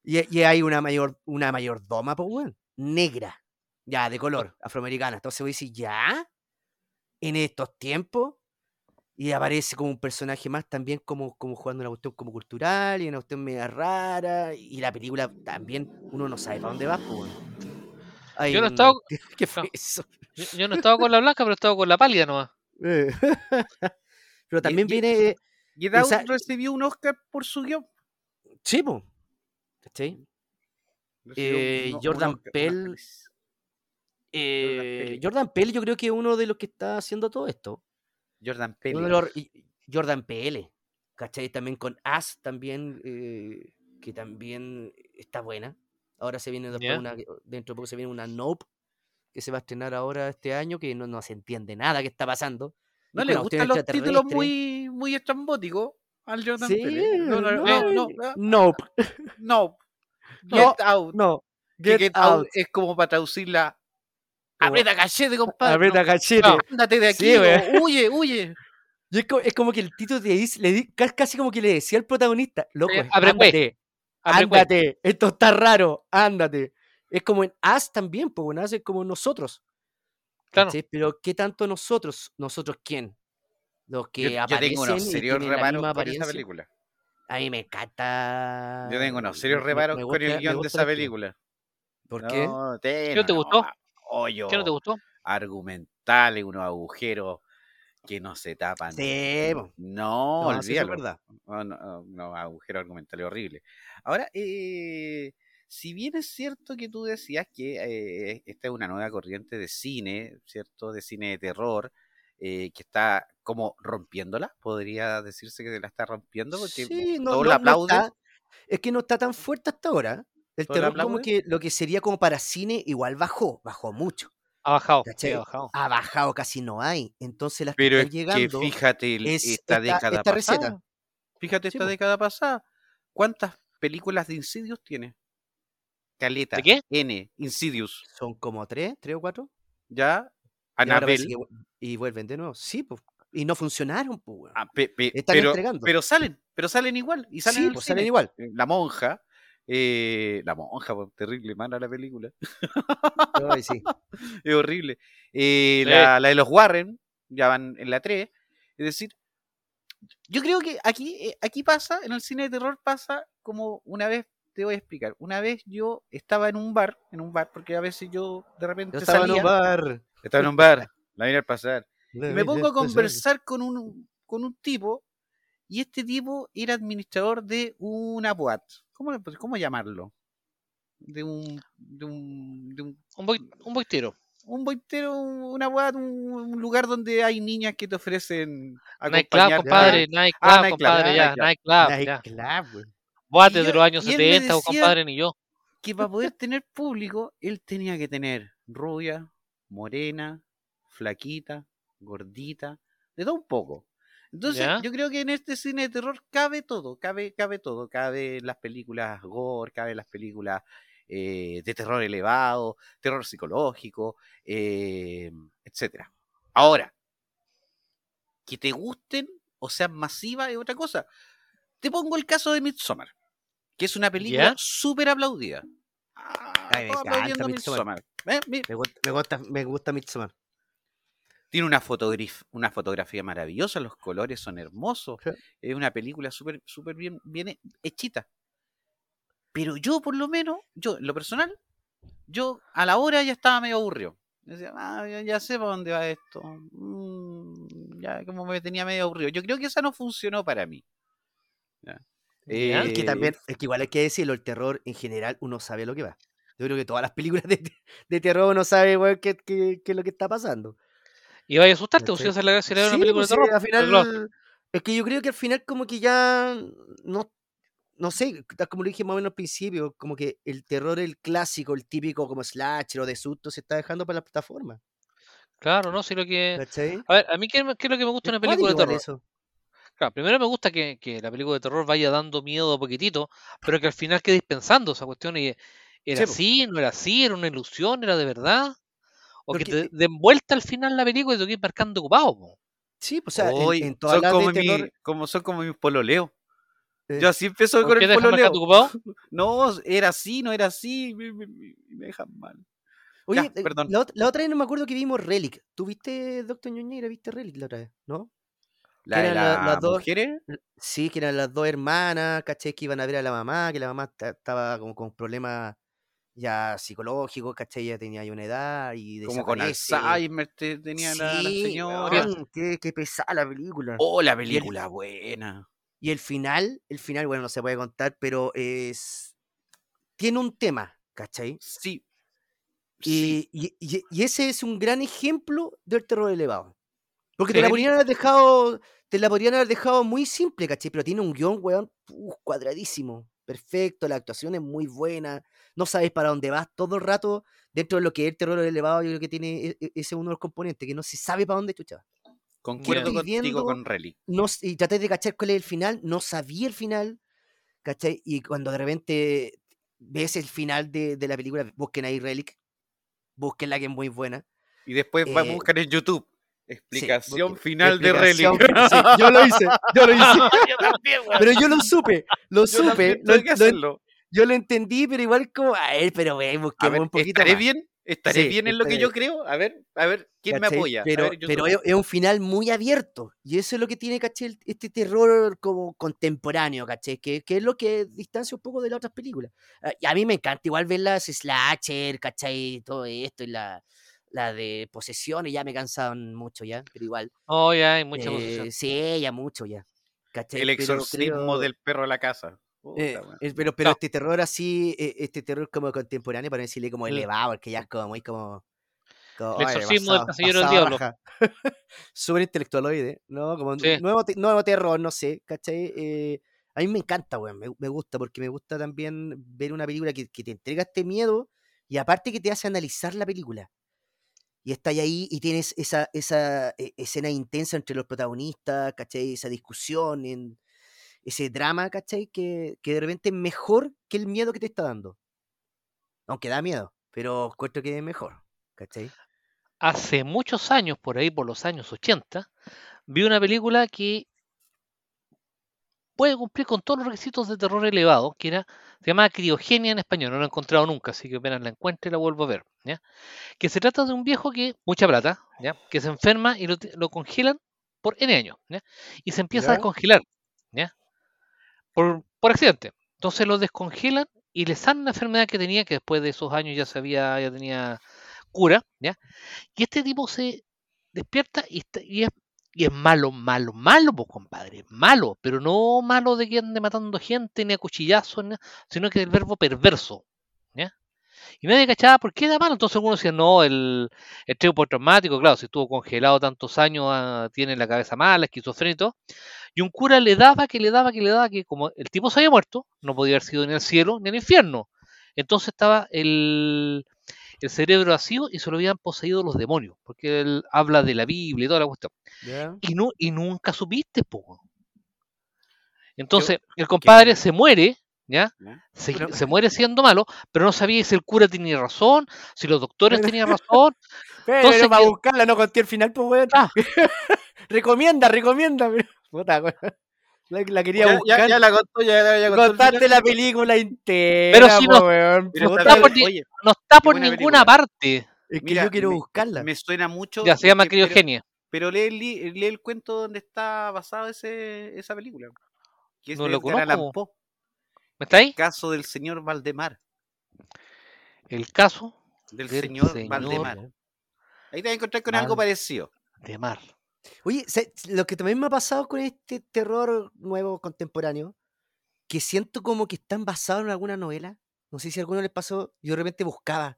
[SPEAKER 3] y hay una mayor, una mayordoma, pues, weón, negra, ya, de color, afroamericana. Entonces vos decís, ya, en estos tiempos, y aparece como un personaje más también como, como jugando una cuestión como cultural y una cuestión media rara, y la película también, uno no sabe para dónde va, pues. Hay
[SPEAKER 2] Yo no estaba-
[SPEAKER 3] ¿Qué, fue
[SPEAKER 2] no.
[SPEAKER 3] eso?
[SPEAKER 2] Yo, yo no estaba con la blanca, pero estaba con la pálida nomás.
[SPEAKER 3] Eh. Pero también
[SPEAKER 1] y-
[SPEAKER 3] viene...
[SPEAKER 1] Get Out
[SPEAKER 3] Esa-
[SPEAKER 1] recibió un Oscar por su guion.
[SPEAKER 3] Sí, po. ¿Cachai? Eh, Jordan
[SPEAKER 1] una
[SPEAKER 3] Peele,
[SPEAKER 1] feliz.
[SPEAKER 3] Eh. Jordan Peele yo creo que es uno de los que está haciendo todo esto.
[SPEAKER 1] Jordan
[SPEAKER 3] Uno y- Jordan Peele. ¿Cachai? También con As también, eh, que también está buena. Ahora se viene una, dentro de poco se viene una Nope, que se va a estrenar ahora este año, que no, no se entiende nada que está pasando.
[SPEAKER 1] ¿No le gustan los títulos muy, muy estrambóticos al Jordan
[SPEAKER 3] Sí,
[SPEAKER 1] Peele? No, no,
[SPEAKER 3] no,
[SPEAKER 1] no, no, no,
[SPEAKER 3] Nope.
[SPEAKER 1] No, Get Out.
[SPEAKER 3] No. Get,
[SPEAKER 1] Get Out
[SPEAKER 3] out.
[SPEAKER 1] es como para traducirla. Aprieta cachete, compadre.
[SPEAKER 3] A ver,
[SPEAKER 1] no,
[SPEAKER 3] cachete.
[SPEAKER 2] no.
[SPEAKER 1] Ándate de
[SPEAKER 3] Sí,
[SPEAKER 1] aquí,
[SPEAKER 3] güey.
[SPEAKER 1] no, huye, huye.
[SPEAKER 3] Y es, como, es como que el Tito te dice, le di- ca- casi como que le decía al protagonista, loco,
[SPEAKER 2] Eh, abre,
[SPEAKER 3] ándate, ándate, esto está raro, ándate. Es como en As también, pues bueno, As es como nosotros.
[SPEAKER 2] Claro.
[SPEAKER 3] ¿cachai? Pero ¿qué tanto nosotros? ¿Nosotros quién? Los que
[SPEAKER 1] Yo, yo
[SPEAKER 3] aparecen
[SPEAKER 1] tengo unos
[SPEAKER 3] y
[SPEAKER 1] serios
[SPEAKER 3] tienen la
[SPEAKER 1] reparos
[SPEAKER 3] misma
[SPEAKER 1] con esa película.
[SPEAKER 3] A mí me encanta.
[SPEAKER 1] Yo tengo unos serios
[SPEAKER 3] me- me-
[SPEAKER 1] reparos
[SPEAKER 3] me
[SPEAKER 1] con
[SPEAKER 3] gusta-
[SPEAKER 1] el
[SPEAKER 3] me
[SPEAKER 1] guion de esa
[SPEAKER 3] la película. ¿Por qué?
[SPEAKER 1] No,
[SPEAKER 2] ¿Qué no te gustó?
[SPEAKER 1] Hoyo,
[SPEAKER 2] ¿Qué no te gustó?
[SPEAKER 1] argumentales, unos agujeros que no se tapan.
[SPEAKER 3] Sí.
[SPEAKER 1] No,
[SPEAKER 3] No, es verdad.
[SPEAKER 1] No, no, no, agujero argumental horrible. Ahora, eh, si bien es cierto que tú decías que eh, esta es una nueva corriente de cine, ¿cierto? De cine de terror, eh, que está como rompiéndola, podría decirse que la está rompiendo, porque
[SPEAKER 3] Sí, no,
[SPEAKER 1] todos
[SPEAKER 3] no-
[SPEAKER 1] la
[SPEAKER 3] no está- es que no está tan fuerte hasta ahora. El
[SPEAKER 1] ¿Todos la
[SPEAKER 3] terror como que lo que sería como para cine igual bajó, bajó mucho.
[SPEAKER 2] Ha bajado. Ha bajado.
[SPEAKER 3] Ha bajado, casi no hay. Entonces las que
[SPEAKER 1] Pero es
[SPEAKER 3] están
[SPEAKER 1] que
[SPEAKER 3] llegando
[SPEAKER 1] fíjate el-
[SPEAKER 3] es
[SPEAKER 1] esta,
[SPEAKER 3] esta-
[SPEAKER 1] década
[SPEAKER 3] esta receta.
[SPEAKER 1] pasada. Fíjate
[SPEAKER 3] Sí,
[SPEAKER 1] esta década pasada. ¿Cuántas películas de Insidious tiene? Caleta.
[SPEAKER 2] ¿De qué?
[SPEAKER 1] N. Insidious.
[SPEAKER 3] son como tres, tres o cuatro.
[SPEAKER 1] ¿Ya?
[SPEAKER 3] Y,
[SPEAKER 1] Anabel.
[SPEAKER 3] vuelven de nuevo. Sí, pues. Y no funcionaron, pues. weón.
[SPEAKER 1] Ah, pe- pe-
[SPEAKER 3] Están
[SPEAKER 1] pero,
[SPEAKER 3] entregando.
[SPEAKER 1] pero salen, pero salen igual. Y salen
[SPEAKER 3] sí, pues salen igual.
[SPEAKER 1] Eh, La monja. eh, la monja, pues, terrible, mala la película.
[SPEAKER 3] Ay, sí.
[SPEAKER 1] Es horrible. Eh,
[SPEAKER 2] Sí.
[SPEAKER 1] la, la de los Warren, ya van en la 3. Es decir, yo creo que aquí, aquí pasa, en el cine de terror pasa como una vez, te voy a explicar. Una vez yo estaba en un bar, en un bar, porque a veces yo de repente
[SPEAKER 3] Yo estaba en
[SPEAKER 1] salía,
[SPEAKER 3] un bar.
[SPEAKER 1] Estaba en un bar, la vine al pasar. Y me pongo a conversar con un, con un tipo, y este tipo era administrador de una boat. ¿Cómo, le- cómo llamarlo? De un, de un, de un
[SPEAKER 2] Un, boi- un boitero.
[SPEAKER 1] un boitero, una boat, un, un lugar donde hay niñas que te ofrecen
[SPEAKER 2] Nightclub, compadre. Nightclub,
[SPEAKER 1] Ah, nightclub,
[SPEAKER 2] compadre. Ya,
[SPEAKER 1] nightclub.
[SPEAKER 2] Boate de los años
[SPEAKER 1] y él me
[SPEAKER 2] 70,
[SPEAKER 1] decía-
[SPEAKER 2] compadre, ni yo.
[SPEAKER 1] Que para poder tener público, él tenía que tener rubia, morena, flaquita, gordita, de todo un poco. Entonces,
[SPEAKER 2] ¿Ya?
[SPEAKER 1] yo creo que en este cine de terror cabe todo, cabe, cabe todo, cabe las películas gore, cabe las películas eh, de terror elevado, terror psicológico, eh, etcétera. Ahora, que te gusten o sean masivas es otra cosa. Te pongo el caso de Midsommar, que es una película súper aplaudida.
[SPEAKER 3] Ay, me encanta Midsommar.
[SPEAKER 1] Midsommar. ¿Eh? Mi-
[SPEAKER 3] Me gusta, me gusta, me gusta Midsommar.
[SPEAKER 1] Tiene una, fotograf- una fotografía maravillosa, los colores son hermosos.
[SPEAKER 3] Sí.
[SPEAKER 1] Es una película súper súper bien, bien he- hechita. Pero yo, por lo menos, yo, en lo personal, yo a la hora ya estaba medio aburrido. Decía, "Ah, ya, ya sé para dónde va esto. Mm, ya como me tenía medio aburrido. Yo creo que esa no funcionó para mí. Ya.
[SPEAKER 3] Es que
[SPEAKER 1] Eh,
[SPEAKER 3] también, es que igual hay que decirlo, el terror en general uno sabe lo que va. Yo creo que todas las películas de, de terror uno sabe, weón, qué, qué- qué es lo que está pasando.
[SPEAKER 2] Y vaya a asustarte, pues, esa es la gracia de una
[SPEAKER 3] Sí,
[SPEAKER 2] película de
[SPEAKER 3] sí,
[SPEAKER 2] terror.
[SPEAKER 3] al final, es que yo creo que al final como que ya no, no sé, como lo dije más o menos al principio, como que el terror, el clásico, el típico como slasher o de susto se está dejando para la plataforma.
[SPEAKER 2] Claro, ¿no? Si lo que...
[SPEAKER 3] ¿Cachai?
[SPEAKER 2] A ver, a mí, ¿qué, qué es lo que me gusta
[SPEAKER 3] Es
[SPEAKER 2] una película de terror?
[SPEAKER 3] eso.
[SPEAKER 2] Claro, primero me gusta que, que la película de terror vaya dando miedo a poquitito, pero que al final quedéis pensando esa cuestión y ¿era
[SPEAKER 3] Sí,
[SPEAKER 2] así? ¿No era así? ¿Era una ilusión? ¿Era de verdad? O que te den vuelta al final la película y te quedes marcando ocupado. po.
[SPEAKER 3] sí, pues, o sea, en,
[SPEAKER 1] Hoy
[SPEAKER 3] en todas
[SPEAKER 1] son
[SPEAKER 3] las
[SPEAKER 1] como,
[SPEAKER 3] de
[SPEAKER 1] mi,
[SPEAKER 3] terror,
[SPEAKER 1] como son como mis pololeos.
[SPEAKER 3] eh,
[SPEAKER 1] Yo así empiezo
[SPEAKER 2] ¿Por
[SPEAKER 1] con
[SPEAKER 2] qué
[SPEAKER 1] el pololeo.
[SPEAKER 2] ocupado?
[SPEAKER 1] No, era así, no era así. Me, me- me- me dejan mal.
[SPEAKER 3] Oye,
[SPEAKER 1] Ya,
[SPEAKER 3] eh,
[SPEAKER 1] perdón.
[SPEAKER 3] la, ot- la otra vez no me acuerdo que vimos Relic. ¿Tú viste, Doctor Ñoñeira? ¿Viste Relic la otra vez? ¿No?
[SPEAKER 1] La
[SPEAKER 3] eran la- las
[SPEAKER 1] las
[SPEAKER 3] dos-
[SPEAKER 1] mujeres.
[SPEAKER 3] Sí, que eran las dos hermanas, ¿cachai? Que iban a ver a la mamá, que la mamá ta- estaba como con problemas ya psicológicos, ¿cachai? Ya tenía ya una edad y
[SPEAKER 1] Como con. Alzheimer te- tenía la, señora.
[SPEAKER 3] qué, qué pesada la película.
[SPEAKER 1] Oh, la película buena.
[SPEAKER 3] Y el final, el final, bueno, no se puede contar, pero es. Tiene un tema, ¿cachai?
[SPEAKER 1] Sí. sí.
[SPEAKER 3] Y, y- y- y ese es un gran ejemplo del terror elevado. Porque te la
[SPEAKER 1] Relic.
[SPEAKER 3] podrían haber dejado, te la podrían haber dejado muy simple, ¿cachai? Pero tiene un guion, weón, cuadradísimo, perfecto, la actuación es muy buena, no sabes para dónde vas todo el rato, dentro de lo que es el terror elevado, yo creo que tiene, e- e- ese es uno de los componentes, que no se sabe para dónde chucha.
[SPEAKER 1] Concuerdo contigo
[SPEAKER 3] viendo-
[SPEAKER 1] con Relic.
[SPEAKER 3] No, y traté de cachar cuál es el final, no sabía el final, ¿cachai? Y cuando de repente ves el final de, de la película, busquen ahí Relic, búsquenla que es muy buena.
[SPEAKER 1] Y después va a
[SPEAKER 3] Eh,
[SPEAKER 1] buscar en YouTube. Explicación final de Relic.
[SPEAKER 3] sí, yo lo hice, yo lo hice.
[SPEAKER 1] Yo también.
[SPEAKER 3] Pero yo lo supe, lo
[SPEAKER 1] Yo
[SPEAKER 3] supe,
[SPEAKER 1] también
[SPEAKER 3] lo, lo-
[SPEAKER 1] hacerlo.
[SPEAKER 3] yo lo entendí, pero igual como, a ver, pero wey,
[SPEAKER 1] A
[SPEAKER 3] busquemos
[SPEAKER 1] ver,
[SPEAKER 3] un poquito
[SPEAKER 1] ¿estaré
[SPEAKER 3] más,
[SPEAKER 1] bien? ¿Estaré
[SPEAKER 3] Sí,
[SPEAKER 1] bien en lo que yo creo? A ver, a ver, ¿quién me apoya?
[SPEAKER 3] Pero,
[SPEAKER 1] ver,
[SPEAKER 3] pero es, es un final muy abierto, y eso es lo que tiene, ¿cachai? Este terror como contemporáneo, ¿cachai? Que, que es lo que distancia un poco de las otras películas. Ah, Y a mí me encanta igual ver las slasher, ¿cachai? Todo esto, y la, la de posesiones, ya me cansaban mucho ya, pero igual.
[SPEAKER 2] Oh, ya, hay mucha posesión.
[SPEAKER 3] Eh, sí, ya mucho ya. ¿cachai?
[SPEAKER 1] El
[SPEAKER 3] Pero
[SPEAKER 1] exorcismo
[SPEAKER 3] creo-
[SPEAKER 1] del perro a la casa. Puta,
[SPEAKER 3] Eh, es- pero pero
[SPEAKER 2] No.
[SPEAKER 3] este terror así, eh, este terror como contemporáneo, para decirle como elevado, porque ya es como muy como. como,
[SPEAKER 2] El
[SPEAKER 3] "Ay,
[SPEAKER 2] exorcismo del Casillero del Diablo".
[SPEAKER 3] raja". Súper intelectualoide, ¿no? Como un
[SPEAKER 2] Sí.
[SPEAKER 3] nuevo, te- nuevo terror, no sé, ¿cachai? Eh, a mí me encanta, weón, me, me gusta, porque me gusta también ver una película que, que te entrega este miedo y aparte que te hace analizar la película. Y estás ahí y tienes esa, esa eh, escena intensa entre los protagonistas, ¿cachai? Esa discusión, en, ese drama, ¿cachai? Que, que de repente es mejor que el miedo que te está dando. Aunque da miedo, pero encuentro que es mejor, ¿cachai?
[SPEAKER 2] Hace muchos años, por ahí por los años 80, vi una película que puede cumplir con todos los requisitos de terror elevado, que era, se llama Criogenia en español, no la he encontrado nunca, así que apenas la encuentre la vuelvo a ver, ¿ya? Que se trata de un viejo que, mucha plata, ¿ya? Que se enferma y lo, lo congelan por N años, ¿ya? Y se empieza a descongelar, ¿ya? Por, por accidente. Entonces lo descongelan y le sanan la enfermedad que tenía, que después de esos años ya sabía, ya tenía cura, ¿ya? Y este tipo se despierta y, está- y es, y es malo, malo, malo, pues compadre, malo, pero no malo de que ande matando gente ni a cuchillazos, sino que del verbo perverso, ¿ya? Y nadie cachaba por qué era malo, entonces algunos decían, no, el estrés postraumático, claro, si estuvo congelado tantos años, ah, tiene la cabeza mala, esquizofrénico y todo, y un cura le daba, que le daba, que le daba, que como el tipo se había muerto, no podía haber sido ni al cielo ni al infierno, entonces estaba el, el cerebro vacío y se lo habían poseído los demonios, porque él habla de la Biblia y toda la cuestión. Y, no, y nunca supiste, po. Entonces, el compadre se muere, ¿ya? Se,
[SPEAKER 3] Pero-
[SPEAKER 2] se muere siendo malo, pero no sabía si el cura tenía razón, si los doctores tenían razón.
[SPEAKER 3] Pero
[SPEAKER 2] Entonces
[SPEAKER 3] para
[SPEAKER 2] que-
[SPEAKER 3] buscarla no conté el final, pues.
[SPEAKER 2] Ah.
[SPEAKER 3] recomienda, recomienda. pero- Puta. La, la quería
[SPEAKER 1] Ya,
[SPEAKER 3] buscar.
[SPEAKER 1] ya, ya la contó, ya, ya contó el
[SPEAKER 3] Contaste la película entera,
[SPEAKER 2] Pero si no-
[SPEAKER 3] weón.
[SPEAKER 1] Pero
[SPEAKER 3] Puta,
[SPEAKER 2] está
[SPEAKER 1] está
[SPEAKER 2] por
[SPEAKER 1] bien,
[SPEAKER 2] ni-
[SPEAKER 1] oye,
[SPEAKER 2] No está por ninguna
[SPEAKER 1] película.
[SPEAKER 2] parte.
[SPEAKER 3] es que
[SPEAKER 1] mira,
[SPEAKER 3] yo quiero
[SPEAKER 1] me-
[SPEAKER 3] buscarla.
[SPEAKER 1] Me suena mucho.
[SPEAKER 2] Ya se llama
[SPEAKER 1] que- pero-
[SPEAKER 2] criogenia.
[SPEAKER 1] Pero lee, el lee el cuento donde está basado ese, esa película. Que es
[SPEAKER 2] No
[SPEAKER 1] de
[SPEAKER 2] lo conozco.
[SPEAKER 1] Poe,
[SPEAKER 2] ¿Me está ahí?
[SPEAKER 1] caso del señor Valdemar.
[SPEAKER 2] El caso
[SPEAKER 1] Del
[SPEAKER 2] Del
[SPEAKER 1] señor,
[SPEAKER 2] señor
[SPEAKER 1] Valdemar. Ahí te vas a encontrar con algo parecido.
[SPEAKER 2] de mar.
[SPEAKER 3] Oye, lo que también me ha pasado con este terror nuevo contemporáneo, que siento como que están basados en alguna novela. No sé si a alguno les pasó, yo de repente buscaba.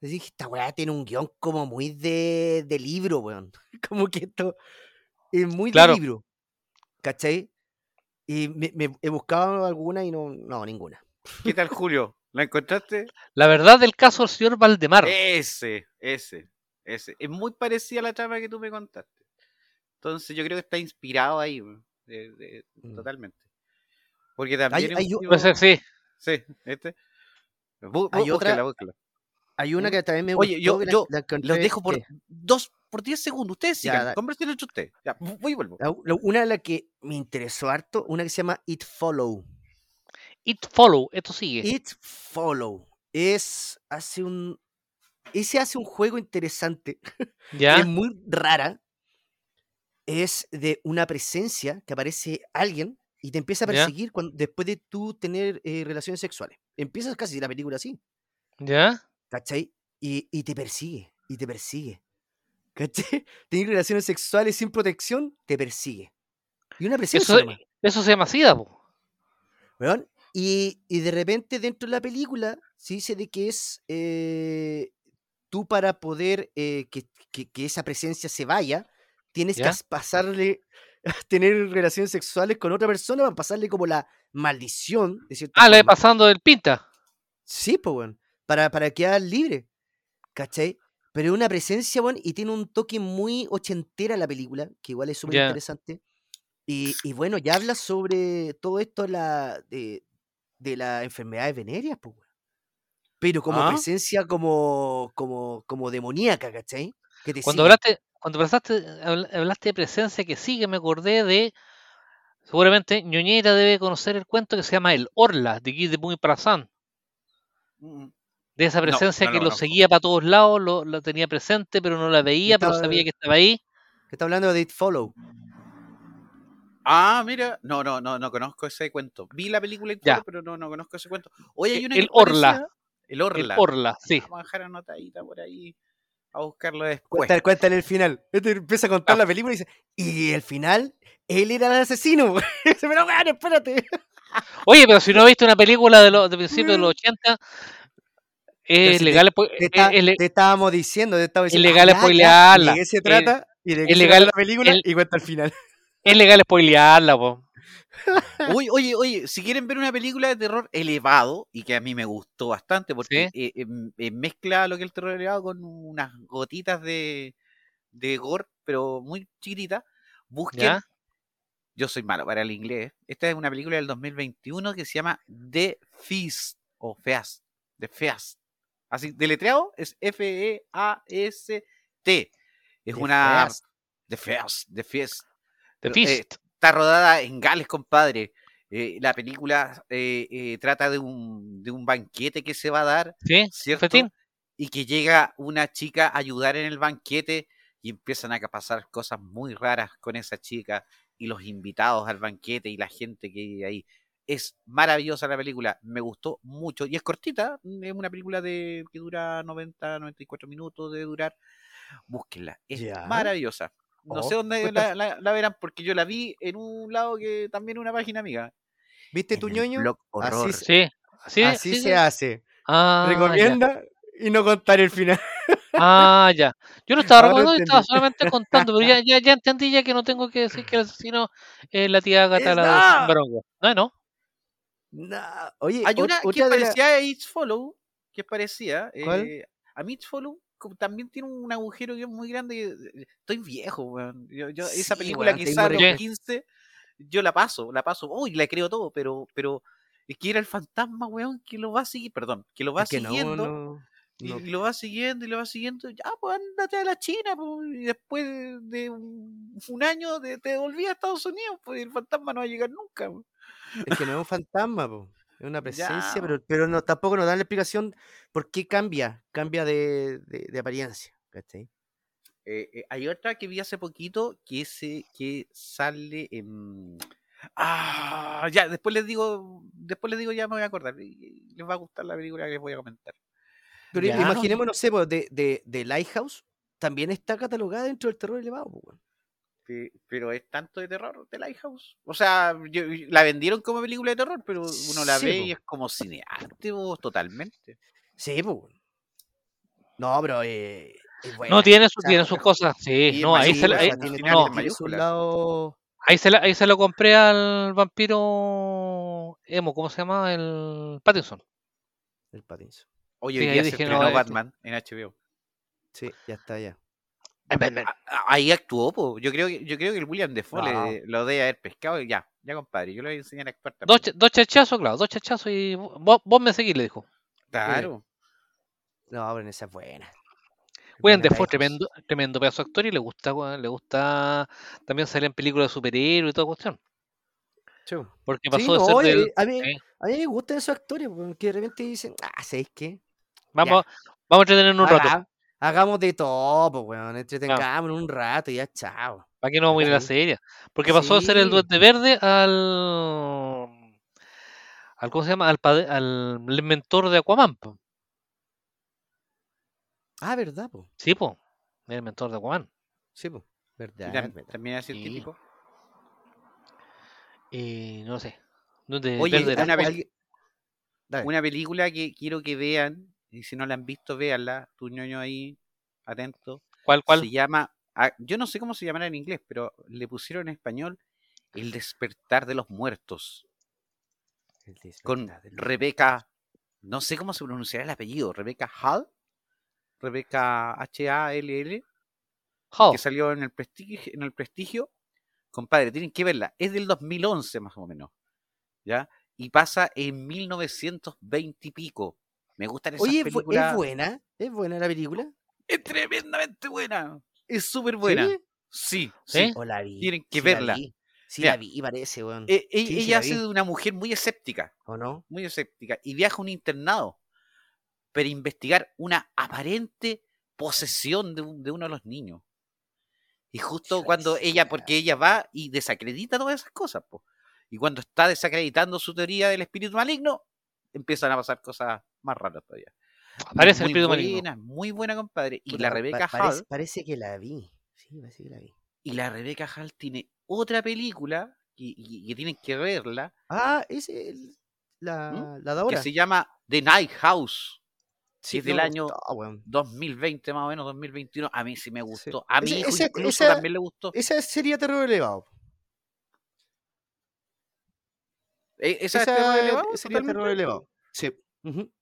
[SPEAKER 3] Dije, esta weá tiene un guion como muy de, de libro, weón. Como que esto es muy
[SPEAKER 2] Claro.
[SPEAKER 3] de libro. ¿Cachai? Y me, me- he buscado alguna y no, no, ninguna.
[SPEAKER 1] ¿Qué tal, Julio? ¿La encontraste?
[SPEAKER 2] La verdad del caso del señor Valdemar.
[SPEAKER 1] Ese, ese, ese. Es muy parecida a la trama que tú me contaste. Entonces yo creo que está inspirado ahí, weón, de- de-
[SPEAKER 3] Mm.
[SPEAKER 1] totalmente. Porque también
[SPEAKER 3] hay
[SPEAKER 1] un
[SPEAKER 2] Puede ser, sí.
[SPEAKER 1] Sí, este. Bú-
[SPEAKER 3] Hay otra-
[SPEAKER 1] búsquela.
[SPEAKER 3] Hay una
[SPEAKER 1] ¿Mm?
[SPEAKER 3] que también me
[SPEAKER 1] Oye,
[SPEAKER 3] gustó.
[SPEAKER 1] yo-
[SPEAKER 3] la- la
[SPEAKER 1] Los dejo por
[SPEAKER 3] que-
[SPEAKER 1] dos, por 10 segundos. Ustedes sigan,
[SPEAKER 3] da-
[SPEAKER 1] conversen entre ustedes. Ya, voy y vuelvo.
[SPEAKER 3] la- la- una de las que me interesó harto, una que se llama It Follow.
[SPEAKER 2] It Follow, esto sigue.
[SPEAKER 3] It Follow. Es, hace un, ese hace un juego interesante.
[SPEAKER 2] ¿Ya?
[SPEAKER 3] Es muy rara. Es de una presencia que aparece alguien y te empieza a perseguir cuando, después de tú tener eh, relaciones sexuales. Empiezas casi la película así,
[SPEAKER 2] ¿Ya?
[SPEAKER 3] ¿cachai? Y, y te persigue, y te persigue. ¿Cachai? Tener relaciones sexuales sin protección, te persigue. Y una presencia
[SPEAKER 2] Eso, eso se llama SIDA, po.
[SPEAKER 3] Y, y de repente dentro de la película se dice de que es eh, tú para poder eh, que, que- que esa presencia se vaya, tienes que pasarle, tener relaciones sexuales con otra persona para pasarle como la maldición, de
[SPEAKER 2] Ah, le pasando el pinta.
[SPEAKER 3] Sí, pues, weón. Para, para quedar libre. ¿Cachai? Pero es una presencia, weón, y tiene un toque muy ochentera la película, que igual es súper interesante. Y, y bueno, ya habla sobre todo esto la, de, de las enfermedades venéreas, pues, weón. Pero como
[SPEAKER 1] Ah.
[SPEAKER 3] presencia como, como, como demoníaca, ¿cachai? Que te
[SPEAKER 2] Cuando
[SPEAKER 3] sigue.
[SPEAKER 2] hablaste, cuando pasaste, habl- hablaste de presencia que sigue, me acordé de. Seguramente Ñoñera debe conocer el cuento que se llama El Orla, de Guy de Muy Prazán.
[SPEAKER 1] Mm,
[SPEAKER 2] De esa
[SPEAKER 1] No,
[SPEAKER 2] presencia
[SPEAKER 1] no
[SPEAKER 2] que
[SPEAKER 1] lo
[SPEAKER 2] seguía para todos lados, lo, lo tenía presente, pero no la veía, pero sabía que estaba ahí.
[SPEAKER 3] Que está hablando de It Follow.
[SPEAKER 1] Ah, mira, no, no, no, no conozco ese cuento. Vi la película y todo,
[SPEAKER 2] Ya.
[SPEAKER 1] pero no, no conozco ese cuento. Oye, hay
[SPEAKER 2] El-
[SPEAKER 1] una
[SPEAKER 2] el
[SPEAKER 1] es
[SPEAKER 2] Orla.
[SPEAKER 1] parecida, El Orla.
[SPEAKER 2] El Orla, sí.
[SPEAKER 1] Vamos a dejar anotadita por ahí a buscarlo después.
[SPEAKER 3] Cuéntale, cuéntale el final. Este empieza a contar la película y dice, y el final, él era el asesino. Dice, pero weón, espérate.
[SPEAKER 2] Oye, pero si no viste una película de, los de principios de los 80,
[SPEAKER 3] Pero
[SPEAKER 2] es
[SPEAKER 3] si
[SPEAKER 2] legal,
[SPEAKER 3] Te,
[SPEAKER 2] es-
[SPEAKER 3] está-
[SPEAKER 2] es le-
[SPEAKER 3] te estábamos diciendo, te estaba
[SPEAKER 2] es
[SPEAKER 3] diciendo.
[SPEAKER 2] legal
[SPEAKER 3] "Ah, ya, ya",
[SPEAKER 2] spoilearla.
[SPEAKER 3] De qué se
[SPEAKER 2] Eh,
[SPEAKER 3] trata, y de
[SPEAKER 2] es
[SPEAKER 3] qué se
[SPEAKER 2] legal-
[SPEAKER 3] trata la película,
[SPEAKER 2] el-
[SPEAKER 3] y cuenta el final.
[SPEAKER 2] es legal spoilearla, po.
[SPEAKER 1] Oye, oye, oye, si quieren ver una película de terror elevado, y que a mí me gustó bastante, porque eh, em- eh, mezcla lo que es el terror elevado con unas gotitas de, de gore, pero muy chiquititas, busquen,
[SPEAKER 2] ¿Ya?
[SPEAKER 1] yo soy malo para el inglés, esta es una película del 2021 que se llama The Feast, o Feast, The Feast, así, deletreado es F-E-A-S-T, es
[SPEAKER 3] The
[SPEAKER 1] una...
[SPEAKER 3] Feast.
[SPEAKER 1] The Feast, The Feast,
[SPEAKER 2] The
[SPEAKER 1] eh. Está rodada en Gales, compadre. Eh, la película eh, eh, trata de un, de un banquete que se va a dar,
[SPEAKER 2] ¿Sí?
[SPEAKER 1] ¿cierto?
[SPEAKER 2] Fetín.
[SPEAKER 1] Y que llega una chica a ayudar en el banquete y empiezan a pasar cosas muy raras con esa chica y los invitados al banquete y la gente que hay ahí. Es maravillosa la película, me gustó mucho y es cortita, es una película de que dura 90, 94 minutos de durar. Búsquenla, es
[SPEAKER 3] Ya.
[SPEAKER 1] maravillosa. No sé
[SPEAKER 3] Oh,
[SPEAKER 1] dónde
[SPEAKER 3] cuenta-
[SPEAKER 1] la, la- la verán porque yo la vi en un lado que también una página amiga.
[SPEAKER 3] ¿Viste
[SPEAKER 1] En
[SPEAKER 3] tu ñoño? Así
[SPEAKER 2] Sí. Sí,
[SPEAKER 3] Así
[SPEAKER 2] sí,
[SPEAKER 3] se
[SPEAKER 2] sí.
[SPEAKER 3] hace.
[SPEAKER 2] Ah, ya.
[SPEAKER 3] Recomienda y no contar el final.
[SPEAKER 2] Ah, ya. Yo no estaba recordando, yo estaba solamente contando, pero ya, ya, ya entendí ya que no tengo que decir que el asesino es la tía Agatha
[SPEAKER 3] Es
[SPEAKER 2] la de
[SPEAKER 3] nada.
[SPEAKER 2] Chimbarongo. No, no.
[SPEAKER 3] Nah, Oye,
[SPEAKER 1] Hay una que parecía a It's Follow, que.
[SPEAKER 3] ¿Cuál?
[SPEAKER 1] eh, a mí It's Follow también tiene un agujero que es muy grande. que- eh, Estoy viejo, weón. Yo, yo- esa película
[SPEAKER 3] weón,
[SPEAKER 1] sale a los
[SPEAKER 2] re-
[SPEAKER 1] 15, yo la paso, la paso. Uy, la creo todo, pero, pero es que era el fantasma, weón, que lo va a seguir, perdón, que lo va
[SPEAKER 3] es que no,
[SPEAKER 1] siguiendo.
[SPEAKER 3] no,
[SPEAKER 1] Y,
[SPEAKER 3] no.
[SPEAKER 1] lo va siguiendo y lo va siguiendo. Ya, pues ándate a la China, pues, y después de un, un año de- te devolví a Estados Unidos, pues y el fantasma no va a llegar nunca. pues.
[SPEAKER 3] Es que no es un fantasma. Es una presencia,
[SPEAKER 1] Ya.
[SPEAKER 3] pero, pero no, tampoco nos dan la explicación por qué cambia, cambia de, de- de apariencia. ¿cachai?
[SPEAKER 1] Eh, eh, hay otra que vi hace poquito que se que sale en ah ya después les digo después les digo ya me voy a acordar les va a gustar la película que les voy a comentar
[SPEAKER 3] Pero
[SPEAKER 2] Ya.
[SPEAKER 3] imaginemos, no sé, po, de, de, de Lighthouse también está catalogada dentro del terror elevado. weón.
[SPEAKER 1] Pe- pero es tanto de terror de Lighthouse o sea yo- yo- la vendieron como película de terror pero uno la
[SPEAKER 3] Sí,
[SPEAKER 1] ve
[SPEAKER 3] po.
[SPEAKER 1] y es como cinearte vos, totalmente
[SPEAKER 3] Sí, po. No, pero eh, es buena.
[SPEAKER 2] No, tiene, su, tiene sus cosas. Sí, no, ahí se, la- ahí, no,
[SPEAKER 3] lado.
[SPEAKER 2] ahí se, la, ahí se lo compré al vampiro emo, ¿cómo se llama? El Pattinson.
[SPEAKER 3] El Pattinson.
[SPEAKER 1] Oye,
[SPEAKER 2] Sí,
[SPEAKER 1] hoy se
[SPEAKER 2] dije, no, este-
[SPEAKER 1] Batman en HBO.
[SPEAKER 3] Sí, ya está ya.
[SPEAKER 2] Batman.
[SPEAKER 1] Ahí actuó, po. Yo creo que, yo creo que el William Defoe
[SPEAKER 3] No.
[SPEAKER 1] le- lo debe haber pescado y ya, ya compadre, yo le voy a enseñar a actuar
[SPEAKER 2] Dos,
[SPEAKER 1] también.
[SPEAKER 2] ch- dos chachazos, claro, dos chachazos y vos, vos me seguís, le dijo.
[SPEAKER 1] Claro.
[SPEAKER 3] No, pero esa es buena.
[SPEAKER 2] William Defoe, tremendo, tremendo pedazo de actor y le gusta, le gusta también salir en películas de superhéroes y toda cuestión.
[SPEAKER 3] Sí.
[SPEAKER 2] Porque
[SPEAKER 3] Sí,
[SPEAKER 2] pasó de
[SPEAKER 3] no,
[SPEAKER 2] ser
[SPEAKER 3] oye,
[SPEAKER 2] del.
[SPEAKER 3] a, mí,
[SPEAKER 2] sí.
[SPEAKER 3] a mí me gustan esos actores, porque de repente dicen, ah, ¿sabéis qué?
[SPEAKER 2] Vamos, vamos a entretenernos un rato.
[SPEAKER 3] Haga- hagamos de todo, pues, weón. Entretengámonos un rato y ya, chao.
[SPEAKER 2] ¿Para qué no vamos a ir a la serie? Porque pasó de ser el. Duende Verde al. al ¿Cómo se llama? Al, pade- al mentor de Aquaman. po.
[SPEAKER 3] Ah, ¿verdad, po?
[SPEAKER 2] Sí, po. El mentor de Aquaman.
[SPEAKER 3] Sí, po.
[SPEAKER 1] Y
[SPEAKER 3] ¿Verdad?
[SPEAKER 1] tam-
[SPEAKER 3] verdad.
[SPEAKER 1] también así el
[SPEAKER 2] Sí.
[SPEAKER 1] típico.
[SPEAKER 2] Y no sé. Duende
[SPEAKER 1] Oye,
[SPEAKER 2] Verde
[SPEAKER 1] peli- una película que quiero que vean, y si no la han visto, véanla, tu ñoño ahí, atento.
[SPEAKER 2] ¿Cuál, cuál?
[SPEAKER 1] Se llama, ah, yo no sé cómo se llamará en inglés, pero le pusieron en español El despertar de los muertos,
[SPEAKER 3] El
[SPEAKER 1] con Rebeca, no sé cómo se pronunciará el apellido, Rebeca Hall, Rebeca H-A-L-L,
[SPEAKER 2] Hall.
[SPEAKER 1] que salió en el prestigio, en el prestigio. Compadre, tienen que verla. Es del 2011 más o menos. ¿Ya? Y pasa en 1920 y pico. Me gustan esas
[SPEAKER 3] Oye, ¿es bu-
[SPEAKER 1] películas.
[SPEAKER 3] ¿es buena? ¿Es buena la película?
[SPEAKER 1] Es tremendamente buena. Es súper buena.
[SPEAKER 3] ¿Sí?
[SPEAKER 1] Sí,
[SPEAKER 2] ¿Sí?
[SPEAKER 1] sí.
[SPEAKER 3] ¿O la vi?
[SPEAKER 1] Tienen que
[SPEAKER 3] Sí la
[SPEAKER 1] verla.
[SPEAKER 3] vi. Sí
[SPEAKER 1] Mira.
[SPEAKER 3] la vi, parece, weón.
[SPEAKER 1] Eh, e-
[SPEAKER 3] Sí, sí
[SPEAKER 1] ella
[SPEAKER 3] la
[SPEAKER 1] hace de una mujer muy escéptica.
[SPEAKER 3] ¿O no?
[SPEAKER 1] Muy escéptica. Y viaja a un internado. Para investigar una aparente posesión de, un- de uno de los niños. Y justo cuando ella, porque ella va y desacredita todas esas cosas, po. y cuando está desacreditando su teoría del espíritu maligno, empiezan a pasar cosas más raras todavía.
[SPEAKER 2] Aparece el
[SPEAKER 1] muy
[SPEAKER 2] espíritu maligno.
[SPEAKER 1] buena, muy buena, compadre. Y la
[SPEAKER 3] pa-
[SPEAKER 1] Rebeca
[SPEAKER 3] parece,
[SPEAKER 1] Hall,
[SPEAKER 3] parece que la vi. Sí, parece que la vi.
[SPEAKER 1] y la Rebeca Hall tiene otra película y, y- y tienen que verla,
[SPEAKER 3] Ah, es el- la,
[SPEAKER 1] ¿Mm?
[SPEAKER 3] la de
[SPEAKER 1] que
[SPEAKER 3] ahora.
[SPEAKER 1] se llama The Night House.
[SPEAKER 3] Sí,
[SPEAKER 1] es del año
[SPEAKER 3] gustó, weón.
[SPEAKER 1] 2020 más o menos, 2021. A mí sí me gustó. A mi
[SPEAKER 3] Ese-
[SPEAKER 1] hijo
[SPEAKER 3] ese-
[SPEAKER 1] incluso
[SPEAKER 3] esa-
[SPEAKER 1] también le gustó.
[SPEAKER 3] Esa sería terror elevado.
[SPEAKER 1] Eh, ¿Esa, es
[SPEAKER 3] Esa
[SPEAKER 1] terror elevado?
[SPEAKER 3] sería
[SPEAKER 1] Totalmente.
[SPEAKER 3] terror elevado. Sí. ujú.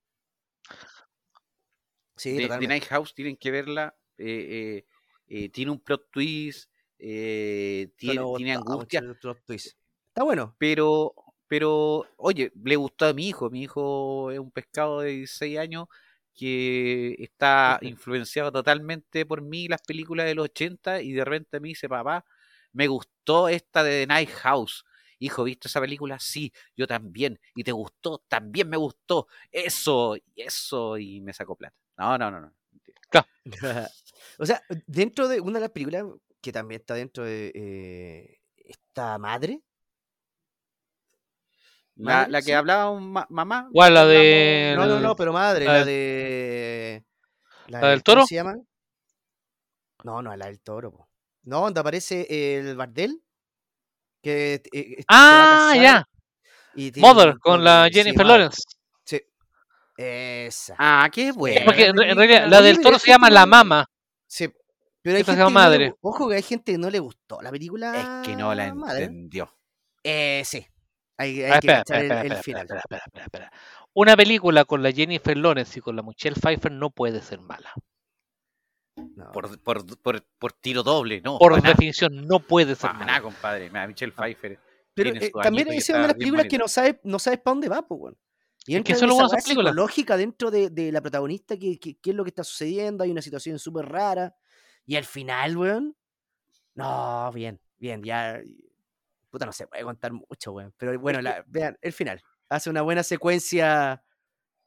[SPEAKER 3] Sí,
[SPEAKER 1] The- The. Night House tienen que verla. eh, eh, eh, tiene un plot twist. eh,
[SPEAKER 3] No
[SPEAKER 1] tiene,
[SPEAKER 3] gustaba
[SPEAKER 1] angustia.
[SPEAKER 3] plot twist. Está bueno.
[SPEAKER 1] Pero, pero, oye, le gustó a mi hijo. Mi hijo es un pescado de 16 años que está influenciado totalmente por mí, las películas de los 80, y de repente me dice, papá, me gustó esta de The Night House. Hijo, ¿viste esa película? Sí, yo también. ¿Y te gustó? También me gustó. Eso, eso, y me sacó plata. No, no, no, no.
[SPEAKER 3] o sea, dentro de una de las películas que también está dentro de eh, esta madre.
[SPEAKER 1] La,
[SPEAKER 3] Madre,
[SPEAKER 1] la que
[SPEAKER 3] sí.
[SPEAKER 1] hablaba un ma- mamá.
[SPEAKER 2] ¿Cuál, la de-
[SPEAKER 3] No, no, no, pero madre,
[SPEAKER 2] la
[SPEAKER 3] de.
[SPEAKER 2] ¿La
[SPEAKER 3] de-
[SPEAKER 2] del
[SPEAKER 3] ¿cómo
[SPEAKER 2] toro?
[SPEAKER 3] se llama? No, no, la del toro. po. No, donde aparece el Bardel. Que eh,
[SPEAKER 2] Ah, ya.
[SPEAKER 3] y
[SPEAKER 2] Mother, con la
[SPEAKER 3] sí,
[SPEAKER 2] Jennifer Lawrence.
[SPEAKER 3] Sí. Esa.
[SPEAKER 1] Ah, qué bueno.
[SPEAKER 2] Porque en, en realidad la del
[SPEAKER 3] pero
[SPEAKER 2] toro
[SPEAKER 3] hay
[SPEAKER 2] se llama La
[SPEAKER 3] que-
[SPEAKER 2] Mama.
[SPEAKER 3] Sí. Pero hay gente
[SPEAKER 2] llama
[SPEAKER 3] que no le
[SPEAKER 2] Madre.
[SPEAKER 3] ojo que hay gente que no le gustó la película.
[SPEAKER 1] Es que no la
[SPEAKER 3] Madre.
[SPEAKER 1] entendió.
[SPEAKER 3] Eh, sí. Hay, hay
[SPEAKER 2] Ah,
[SPEAKER 3] que
[SPEAKER 2] espera,
[SPEAKER 3] cachar
[SPEAKER 2] espera,
[SPEAKER 3] el, el
[SPEAKER 2] espera,
[SPEAKER 3] final.
[SPEAKER 2] espera, espera, espera, espera. Una película con la Jennifer Lawrence y con la Michelle Pfeiffer no puede ser mala.
[SPEAKER 3] No.
[SPEAKER 1] Por, por, por, por tiro doble, no.
[SPEAKER 2] Por definición, no puede ser
[SPEAKER 1] nada, compadre. Mira, Michelle Pfeiffer.
[SPEAKER 3] Pero
[SPEAKER 1] tiene
[SPEAKER 3] eh,
[SPEAKER 1] su
[SPEAKER 3] también esa es una de las películas que no sabes no sabes para dónde va, pues, weón. Y
[SPEAKER 2] Es
[SPEAKER 3] entra
[SPEAKER 2] que es lo
[SPEAKER 3] esa
[SPEAKER 2] bueno de
[SPEAKER 3] weá
[SPEAKER 2] esas películas.
[SPEAKER 3] psicológica dentro de, de la protagonista, que, que- qué es lo que está sucediendo, hay una situación súper rara. Y al final, weón. No, bien, bien, ya. Puta, no se puede contar mucho, weón. Pero bueno, la- vean, el final. Hace una buena secuencia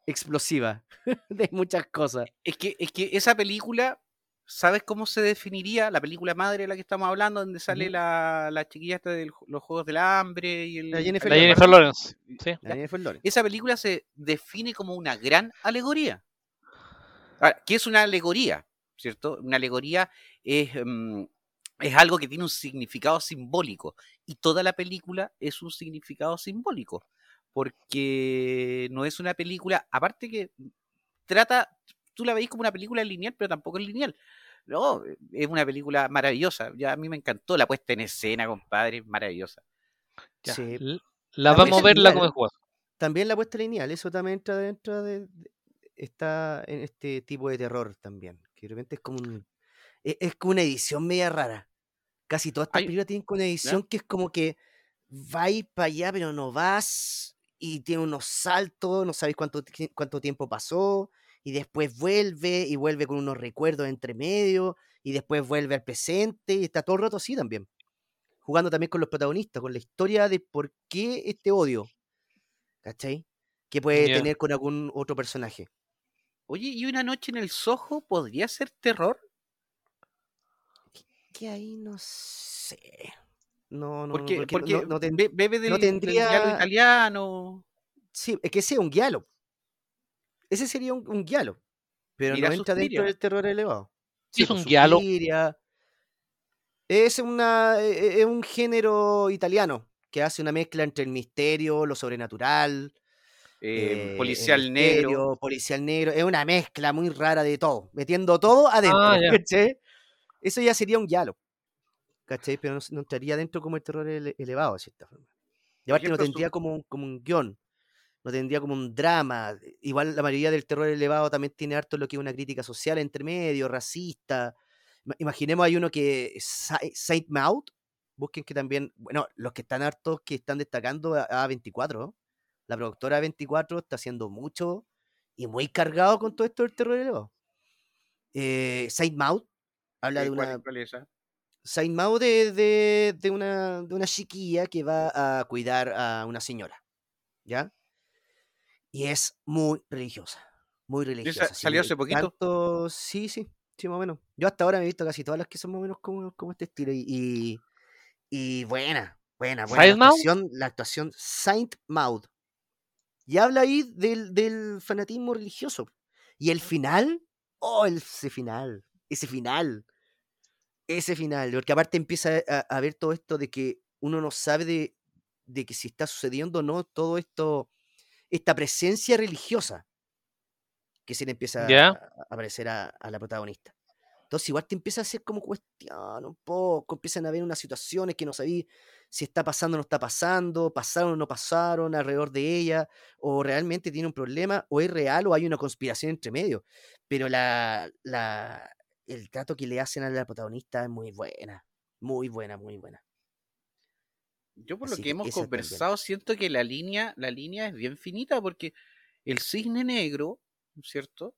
[SPEAKER 3] explosiva de muchas cosas.
[SPEAKER 1] Es que, es que esa película, ¿sabes cómo se definiría? La película madre de la que estamos hablando, donde sale la, la chiquilla esta de los Juegos del Hambre y el...
[SPEAKER 3] La Jennifer
[SPEAKER 2] La Jennifer Lawrence. Sí.
[SPEAKER 3] La Jennifer Lawrence.
[SPEAKER 1] Esa película se define como una gran alegoría. Ahora, ¿qué es una alegoría? ¿Cierto? Una alegoría es, mm, es algo que tiene un significado simbólico. Y toda la película es un significado simbólico. Porque no es una película, aparte que trata, tú la veis como una película lineal, pero tampoco es lineal. No, es una película maravillosa. Ya a mí me encantó la puesta en escena, compadre, maravillosa.
[SPEAKER 2] Sí. La, vamos a ver la como juego.
[SPEAKER 3] También la puesta lineal, eso también entra dentro de, está en este tipo de terror también. Que de repente es como un, e, es, como una edición media rara. Casi todas estas películas tienen una edición que es como que vais para allá, pero no vas, y tiene unos saltos, no sabéis cuánto, cuánto tiempo pasó, y después vuelve, y vuelve con unos recuerdos entre medio, y después vuelve al presente, y está todo el rato así también. Jugando también con los protagonistas, con la historia de por qué este odio, ¿cachai? Que puede tener con algún otro personaje.
[SPEAKER 1] Oye, ¿y una noche en el Soho podría ser terror?
[SPEAKER 3] Que ahí no sé. No, no,
[SPEAKER 1] porque, porque, no, bebe del, tendría... italiano.
[SPEAKER 3] Sí, es que sea un guialo. Ese sería un, un guialo. Pero no entra dentro del terror elevado.
[SPEAKER 2] Sí, es un guialo.
[SPEAKER 3] Es, una, e, e, es un género italiano que hace una mezcla entre el misterio, lo sobrenatural,
[SPEAKER 1] eh, eh, policial negro.
[SPEAKER 3] Policial negro. Es una mezcla muy rara de todo, metiendo todo adentro. Ah, Eso ya sería un guialo. ¿cachai? Pero no, estaría dentro como el terror elevado, de cierta forma. Y aparte no tendría como, como un guion, no tendría como un drama. Igual la mayoría del terror elevado también tiene harto lo que es una crítica social entre medio, racista. Imaginemos hay uno que Saint Maud, busquen que también, bueno, los que están hartos que están destacando a 24, la productora 24 está haciendo mucho y muy cargado con todo esto del terror elevado. Eh, Saint Maud habla de una. Saint Maud de, de, una, de una chiquilla que va a cuidar a una señora. ¿Ya? Y es muy religiosa. Muy religiosa.
[SPEAKER 1] ¿Salió hace poquito?
[SPEAKER 3] sí, sí. Sí, más o menos. Yo hasta ahora me he visto casi todas las que son más o menos como, como este estilo. Y, y, buena, buena, buena. La actuación, la actuación Saint Maud. Y habla ahí del, del fanatismo religioso. Y el final, oh, ese final, ese final ese final, porque aparte empieza a, ver todo esto de que uno no sabe de, de, que si está sucediendo o no todo esto, esta presencia religiosa que se le empieza a, aparecer a, la protagonista. Entonces igual te empieza a hacer como cuestión un poco, empiezan a ver unas situaciones que no sabí si está pasando o no está pasando, pasaron o no pasaron alrededor de ella, o realmente tiene un problema, o es real o hay una conspiración entre medio. Pero la, la, el trato que le hacen a la protagonista es muy buena. Muy buena, muy buena.
[SPEAKER 1] Yo por lo que, hemos conversado siento que la línea, la línea es bien finita porque el cisne negro, ¿cierto?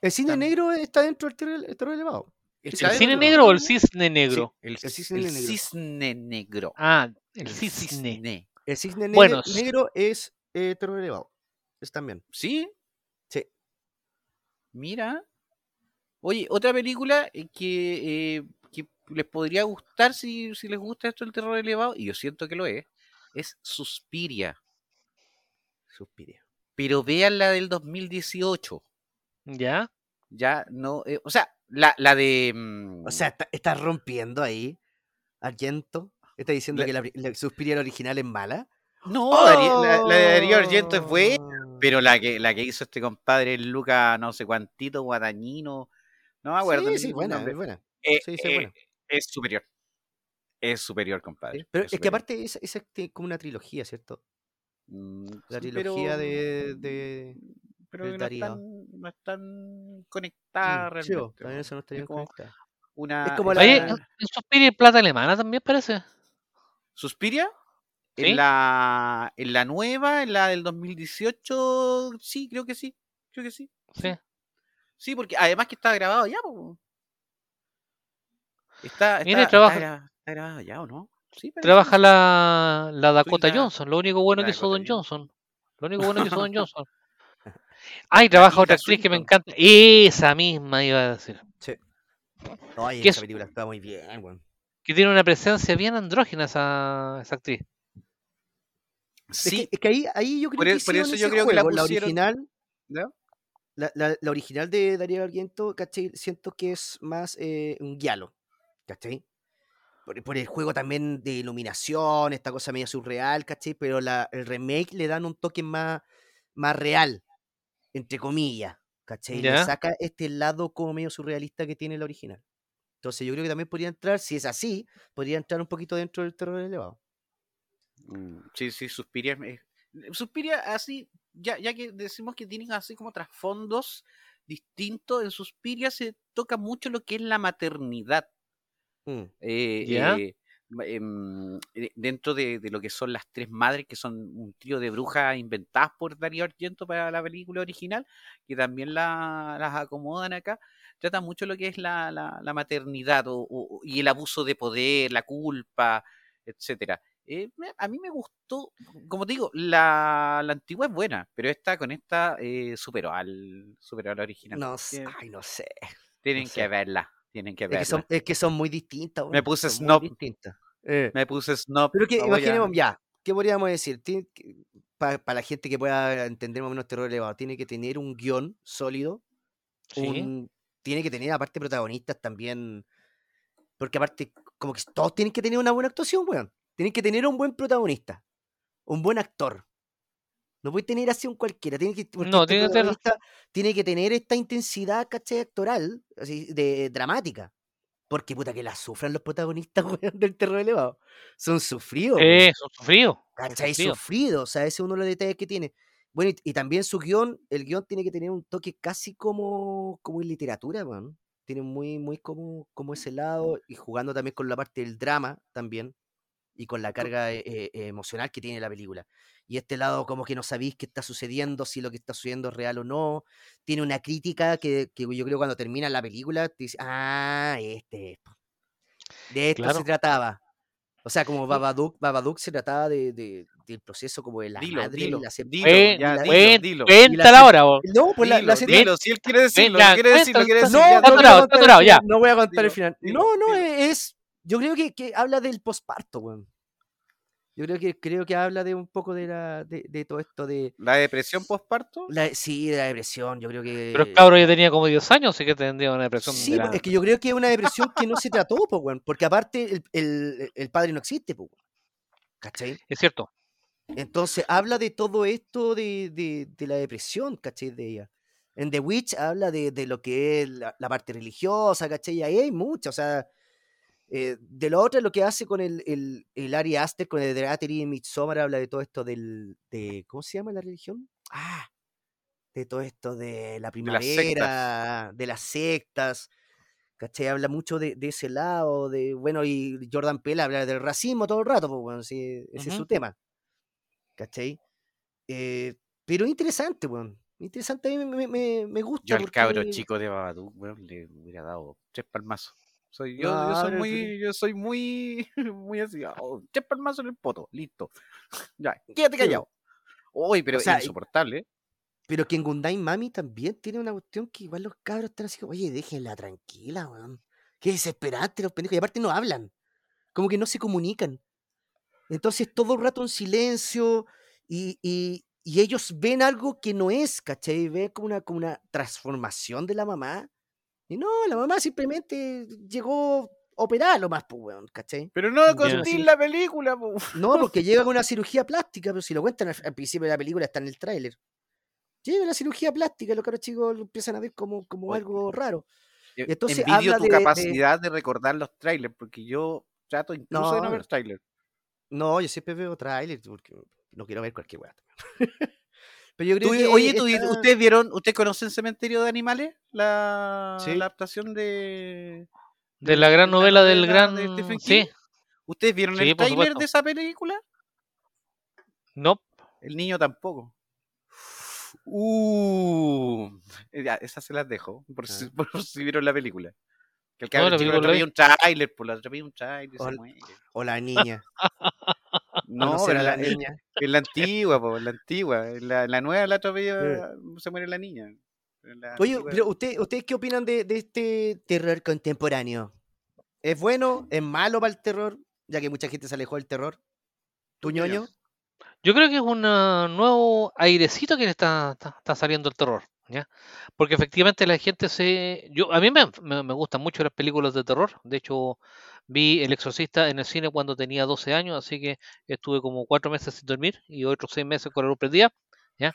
[SPEAKER 3] El cisne negro está dentro del terror, elevado.
[SPEAKER 2] ¿El, cisne negro o el cisne negro?
[SPEAKER 1] el, cisne, negro.
[SPEAKER 2] Ah, el cisne.
[SPEAKER 3] El cisne negro, es eh, terror elevado. Es también.
[SPEAKER 1] ¿Sí?
[SPEAKER 3] Sí.
[SPEAKER 1] Mira, Oye, otra película eh, que, eh, que les podría gustar si, si, les gusta esto el terror elevado, y yo siento que lo es, es Suspiria.
[SPEAKER 3] Suspiria.
[SPEAKER 1] Pero vean la del 2018.
[SPEAKER 2] ¿Ya?
[SPEAKER 1] Ya, no, eh, o sea, la, la de... Mm,
[SPEAKER 3] o sea, está, rompiendo ahí, Argento. ¿Está diciendo que la, Suspiria original es mala?
[SPEAKER 1] No, la, de Darío Argento es buena, ¡Oh! pero la que, la que hizo este compadre Luca, no sé cuántito, Guadañino, no me acuerdo.
[SPEAKER 3] Sí, sí, buena, es buena.
[SPEAKER 1] Eh, sí, sí, eh, buena. Es superior. Es superior, compadre.
[SPEAKER 3] Pero es, que aparte es, es, como una trilogía, ¿cierto? Mm, la trilogía de, de,
[SPEAKER 1] Pero no están, no están, conectadas realmente. Sí,
[SPEAKER 3] también eso no estaría conectadas.
[SPEAKER 1] Una,
[SPEAKER 2] es como la... Oye, Suspiria plata alemana también parece.
[SPEAKER 1] ¿Suspiria? En, la, en la nueva, en la del 2018, sí, creo que sí. Creo que sí.
[SPEAKER 2] Sí.
[SPEAKER 1] Sí, porque además que está grabado ya, Está,
[SPEAKER 2] está, trabaja,
[SPEAKER 1] está, grabado ya, ¿o no?
[SPEAKER 2] Sí, trabaja la, la Dakota Johnson, lo único bueno que hizo Don Johnson. Lo único bueno que hizo Don Johnson. Ay, trabaja otra actriz que me encanta. Esa misma iba a decir.
[SPEAKER 3] Sí. Ay, esa película está muy bien, güey.
[SPEAKER 2] Que tiene una presencia bien andrógina esa, esa actriz.
[SPEAKER 3] Sí. Es que, ahí, ahí yo creo que
[SPEAKER 1] por eso yo creo que la,
[SPEAKER 3] la original. ¿no? La, la, original de Darío Argento, ¿cachai? Siento que es más eh, un guialo, ¿cachai? Por, el juego también de iluminación, esta cosa medio surreal, ¿cachai? Pero la, el remake le dan un toque más, más real, entre comillas, ¿Cachai? Le saca este lado como medio surrealista que tiene la original. Entonces yo creo que también podría entrar, si es así, podría entrar un poquito dentro del terror elevado.
[SPEAKER 1] Mm, Sí, sí, Suspiria. es- Suspiria, así, ya, ya que decimos que tienen así como trasfondos distintos, en Suspiria se toca mucho lo que es la maternidad.
[SPEAKER 3] Mm.
[SPEAKER 1] eh, eh, em, dentro de, de lo que son las tres madres, que son un trío de brujas inventadas por Darío Argento para la película original, que también la- las acomodan acá, trata mucho lo que es la, la- la maternidad o- o- y el abuso de poder, la culpa, etcétera. Eh, a mí me gustó, como te digo, la, la antigua es buena, pero esta con esta eh, superó al superó a la original.
[SPEAKER 3] No ay, no sé.
[SPEAKER 1] Tienen
[SPEAKER 3] sé.
[SPEAKER 1] que verla, tienen que
[SPEAKER 3] Es
[SPEAKER 1] verla.
[SPEAKER 3] que, son, es que son muy distintas.
[SPEAKER 1] Me puse
[SPEAKER 3] son
[SPEAKER 1] snob.
[SPEAKER 3] Eh,
[SPEAKER 1] Me puse snob.
[SPEAKER 3] Pero que
[SPEAKER 1] a-
[SPEAKER 3] imaginemos, ya, ¿qué podríamos decir? Para la gente que pueda entender más o menos terror elevado, tiene que tener un guion sólido,
[SPEAKER 2] Sí.
[SPEAKER 3] un- tiene que tener aparte protagonistas también, porque aparte, como que todos tienen que tener una buena actuación, weón. Tienen que tener un buen protagonista, un buen actor. No puede tener así un cualquiera, tiene que,
[SPEAKER 2] No,
[SPEAKER 3] este
[SPEAKER 2] tiene que tener-
[SPEAKER 3] protagonista tiene que tener esta intensidad, ¿cachai? Actoral, así, de dramática. Porque puta que la sufran los protagonistas, weón, del terror elevado. Son sufridos.
[SPEAKER 2] Eh, son sufridos.
[SPEAKER 3] ¿Cachai?
[SPEAKER 2] sufridos.
[SPEAKER 3] Sufrido, o sea, ese es uno de los detalles que tiene. Bueno, y, y también su guion, el guion tiene que tener un toque casi como, como en literatura, weón. Tiene muy, muy como, como ese lado, y jugando también con la parte del drama también, y con la carga eh, eh, emocional que tiene la película. Y este lado como que no sabéis qué está sucediendo, si lo que está sucediendo es real o no. Tiene una crítica que, que yo creo cuando termina la película, te dice, ah, este es. De esto
[SPEAKER 2] Claro.
[SPEAKER 3] se trataba. O sea, como Babadook, Babadook se trataba de, de- del proceso como de la
[SPEAKER 1] Dilo,
[SPEAKER 3] madre
[SPEAKER 1] dilo,
[SPEAKER 3] y la
[SPEAKER 1] dilo,
[SPEAKER 2] Cuen-
[SPEAKER 1] ya,
[SPEAKER 3] la-
[SPEAKER 1] dilo,
[SPEAKER 2] cuen-
[SPEAKER 1] dilo.
[SPEAKER 2] Cuéntala ahora, vos.
[SPEAKER 3] No, pues la,
[SPEAKER 1] Dilo,
[SPEAKER 3] la
[SPEAKER 1] dilo, si él quiere decirlo, quiere decir, lo quiere decir.
[SPEAKER 2] cuéntalo,
[SPEAKER 1] ya,
[SPEAKER 3] No, no voy a contar el final, no voy a contar el
[SPEAKER 1] Dilo,
[SPEAKER 3] final.
[SPEAKER 1] dilo,
[SPEAKER 3] No, no,
[SPEAKER 1] dilo.
[SPEAKER 3] es. Yo creo que, que habla del posparto, weón. Yo creo que creo que habla de un poco de la de, de todo esto de
[SPEAKER 1] La depresión postparto.
[SPEAKER 3] la, sí, de la depresión. Yo creo que
[SPEAKER 2] Pero el cabro ya tenía como 10 años, así que tendría una depresión.
[SPEAKER 3] Sí,
[SPEAKER 2] de
[SPEAKER 3] po,
[SPEAKER 2] la-
[SPEAKER 3] es que yo creo que es una depresión que no se trató, po, weón, porque aparte el, el- el padre no existe, po, weón. ¿cachai?
[SPEAKER 2] Es cierto.
[SPEAKER 3] Entonces habla de todo esto de, de- de la depresión, ¿cachai? De ella. En The Witch habla de, de lo que es la, la parte religiosa, ¿cachai? Y ahí hay mucho, o sea, eh, de lo otro lo que hace con el, el, el Ari Aster, con el Drateri en Midsommar, habla de todo esto del, de, ¿cómo se llama la religión? Ah, de todo esto de la
[SPEAKER 1] las sectas.
[SPEAKER 3] primavera, de las sectas, ¿cachai? Habla mucho de, de ese lado, de, bueno, y Jordan Peele habla del racismo todo el rato, pues, bueno, sí, ese es su tema, ¿cachai? Eh, pero interesante, weón. Interesante, a mí me, me, me gusta.
[SPEAKER 1] Yo al cabro chico de Babadook, weón, le hubiera dado tres palmazos. Soy, yo, soy muy, yo soy muy, muy así, oh, tres palmazos en el poto, listo. Ya, quédate
[SPEAKER 3] Sí,
[SPEAKER 1] callado. Uy, pero
[SPEAKER 3] O sea,
[SPEAKER 1] es insoportable. ¿eh?
[SPEAKER 3] Pero que en Gundai Mami también tiene una cuestión que igual los cabros están así como, oye, déjenla tranquila, weón. Qué desesperante los pendejos. Y aparte no hablan. Como que no se comunican. Entonces todo el rato en silencio y, y- y ellos ven algo que no es, ¿cachai? Ven como una, como una transformación de la mamá. Y no, la mamá simplemente llegó a operar lo más, pues, weón, ¿cachai?
[SPEAKER 1] Pero no conté la película, po.
[SPEAKER 3] No, porque llega con una cirugía plástica, pero si lo cuentan al, principio de la película, está en el tráiler. Llega la cirugía plástica, y los caros chicos lo empiezan a ver como, como algo raro.
[SPEAKER 1] Eh,
[SPEAKER 3] entonces
[SPEAKER 1] Envidio
[SPEAKER 3] habla
[SPEAKER 1] tu
[SPEAKER 3] de-
[SPEAKER 1] capacidad de, recordar los trailers, porque yo trato incluso de no
[SPEAKER 3] No.
[SPEAKER 1] ver trailers.
[SPEAKER 3] No, yo siempre veo tráiler porque no quiero ver cualquier weá. pero yo creo
[SPEAKER 1] Tú-
[SPEAKER 3] que
[SPEAKER 1] oye, tú-
[SPEAKER 3] esta-
[SPEAKER 1] ¿ustedes vieron, ustedes conocen Cementerio de Animales? La,
[SPEAKER 3] Sí.
[SPEAKER 1] la adaptación de...
[SPEAKER 2] De la gran novela del gran.
[SPEAKER 1] de Stephen
[SPEAKER 2] Sí.
[SPEAKER 1] ¿Ustedes vieron
[SPEAKER 2] Sí,
[SPEAKER 1] el
[SPEAKER 2] por
[SPEAKER 1] tráiler
[SPEAKER 2] supuesto.
[SPEAKER 1] de esa película?
[SPEAKER 2] no.
[SPEAKER 1] El niño tampoco. Uh, eh, ya, esas se las dejo, por, si,
[SPEAKER 3] Ah.
[SPEAKER 1] por si vieron la película. Que el
[SPEAKER 2] No,
[SPEAKER 1] cabrón
[SPEAKER 2] la
[SPEAKER 1] atropella un tráiler, pues le atropella un tráiler y se
[SPEAKER 3] Hola.
[SPEAKER 1] muere.
[SPEAKER 3] O la niña.
[SPEAKER 1] No,
[SPEAKER 3] no
[SPEAKER 1] pero
[SPEAKER 3] la niña.
[SPEAKER 1] en la antigua, po, en la antigua. En la, en la nueva la atropella,
[SPEAKER 3] Eh.
[SPEAKER 1] se muere la niña. La
[SPEAKER 3] Oye,
[SPEAKER 1] antigua-
[SPEAKER 3] pero usted, ¿ustedes qué opinan de, de este terror contemporáneo? ¿Es bueno? ¿Es malo para el terror? Ya que mucha gente se alejó del terror. ¿Tu
[SPEAKER 1] ¿Qué
[SPEAKER 3] ñoño?
[SPEAKER 2] Yo creo que es un ah, nuevo airecito que le está, está, está saliendo el terror, ¿ya? Porque efectivamente la gente se... Yo, a mí me, me, me gustan mucho las películas de terror. De hecho, vi El Exorcista en el cine cuando tenía 12 años, así que estuve como cuatro meses sin dormir y otros seis meses con la luz prendida, ¿ya?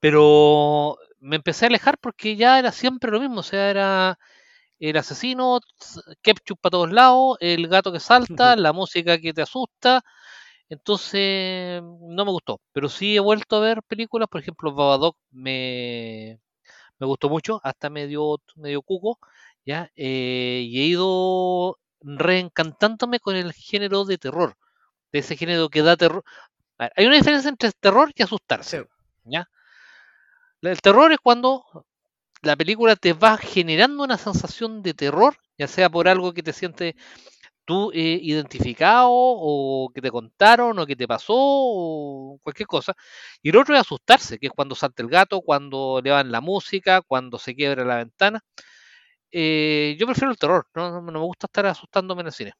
[SPEAKER 2] Pero me empecé a alejar porque ya era siempre lo mismo, o sea, era el asesino, ketchup para todos lados, el gato que salta, la música que te asusta, entonces no me gustó, pero sí he vuelto a ver películas, por ejemplo, Babadook me, me gustó mucho, hasta medio, medio cuco, ¿ya? Eh, y he ido reencantándome con el género de terror, de ese género que da terror. hay una diferencia entre terror y asustarse, ¿ya? El terror es cuando la película te va generando una sensación de terror, ya sea por algo que te sientes tú eh, identificado o que te contaron o que te pasó o cualquier cosa. Y el otro es asustarse, que es cuando salta el gato, cuando le van la música, cuando se quiebra la ventana. Eh, yo prefiero el terror, no, me gusta estar asustándome en el cine.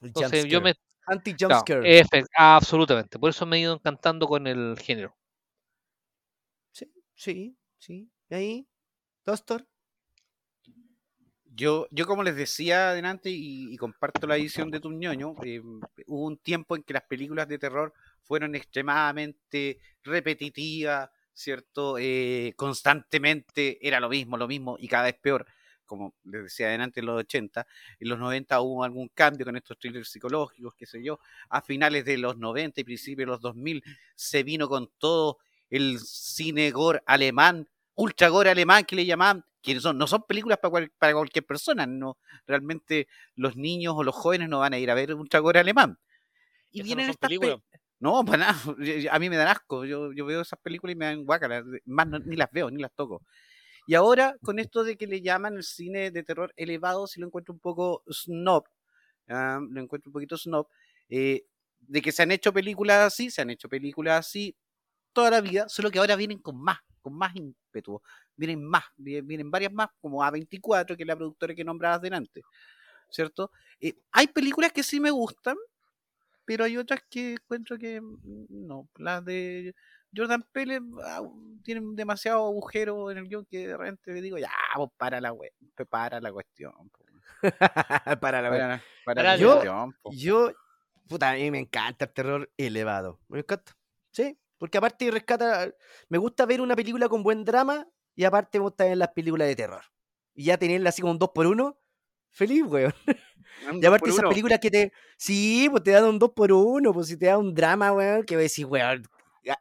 [SPEAKER 2] Entonces yo me...
[SPEAKER 3] Anti-jumpscare.
[SPEAKER 2] absolutamente, por eso me he ido encantando con el género.
[SPEAKER 3] Sí, sí, sí. ¿Y ahí? Doctor.
[SPEAKER 1] Yo, yo como les decía adelante y, comparto la edición de tu ñoño, eh, hubo un tiempo en que las películas de terror fueron extremadamente repetitivas, ¿cierto? Eh, constantemente era lo mismo, lo mismo y cada vez peor. Como les decía adelante en los 80, en los 90 hubo algún cambio con estos thrillers psicológicos, qué sé yo. A finales de los 90 y principios de los 2000 se vino con todo el cine gore alemán, ultra gore alemán que le llamaban, que son, no son películas para, para cualquier persona, no realmente los niños o los jóvenes no van a ir a ver un chagor alemán. Y vienen estas películas. No, para nada, a mí me dan asco, yo, yo veo esas películas y me dan guácalas, más ni las veo, ni las toco. Y ahora, con esto de que le llaman el cine de terror elevado, si lo encuentro un poco snob, ah, lo encuentro un poquito snob, eh, de que se han hecho películas así, se han hecho películas así toda la vida, solo que ahora vienen con más, con más vienen más, vienen varias más, como A24, que es la productora que nombrabas delante, ¿cierto? Eh, hay películas que sí me gustan, pero hay otras que encuentro que mm, no, las de Jordan Pérez ah, tienen demasiado agujero en el guion que de repente le digo, ya, pues para la web, para la cuestión.
[SPEAKER 3] para la, para, yo, Yo, puta, a mí me encanta el terror elevado. Me encanta. Sí, porque aparte rescata, me gusta ver una película con buen drama y aparte me gusta ver las películas de terror. Y ya tenerla así como un 2 por 1 feliz, weón. y aparte esas películas que te... Sí, pues te dan un 2 por 1 pues si te da un drama, weón, que a decir, weón,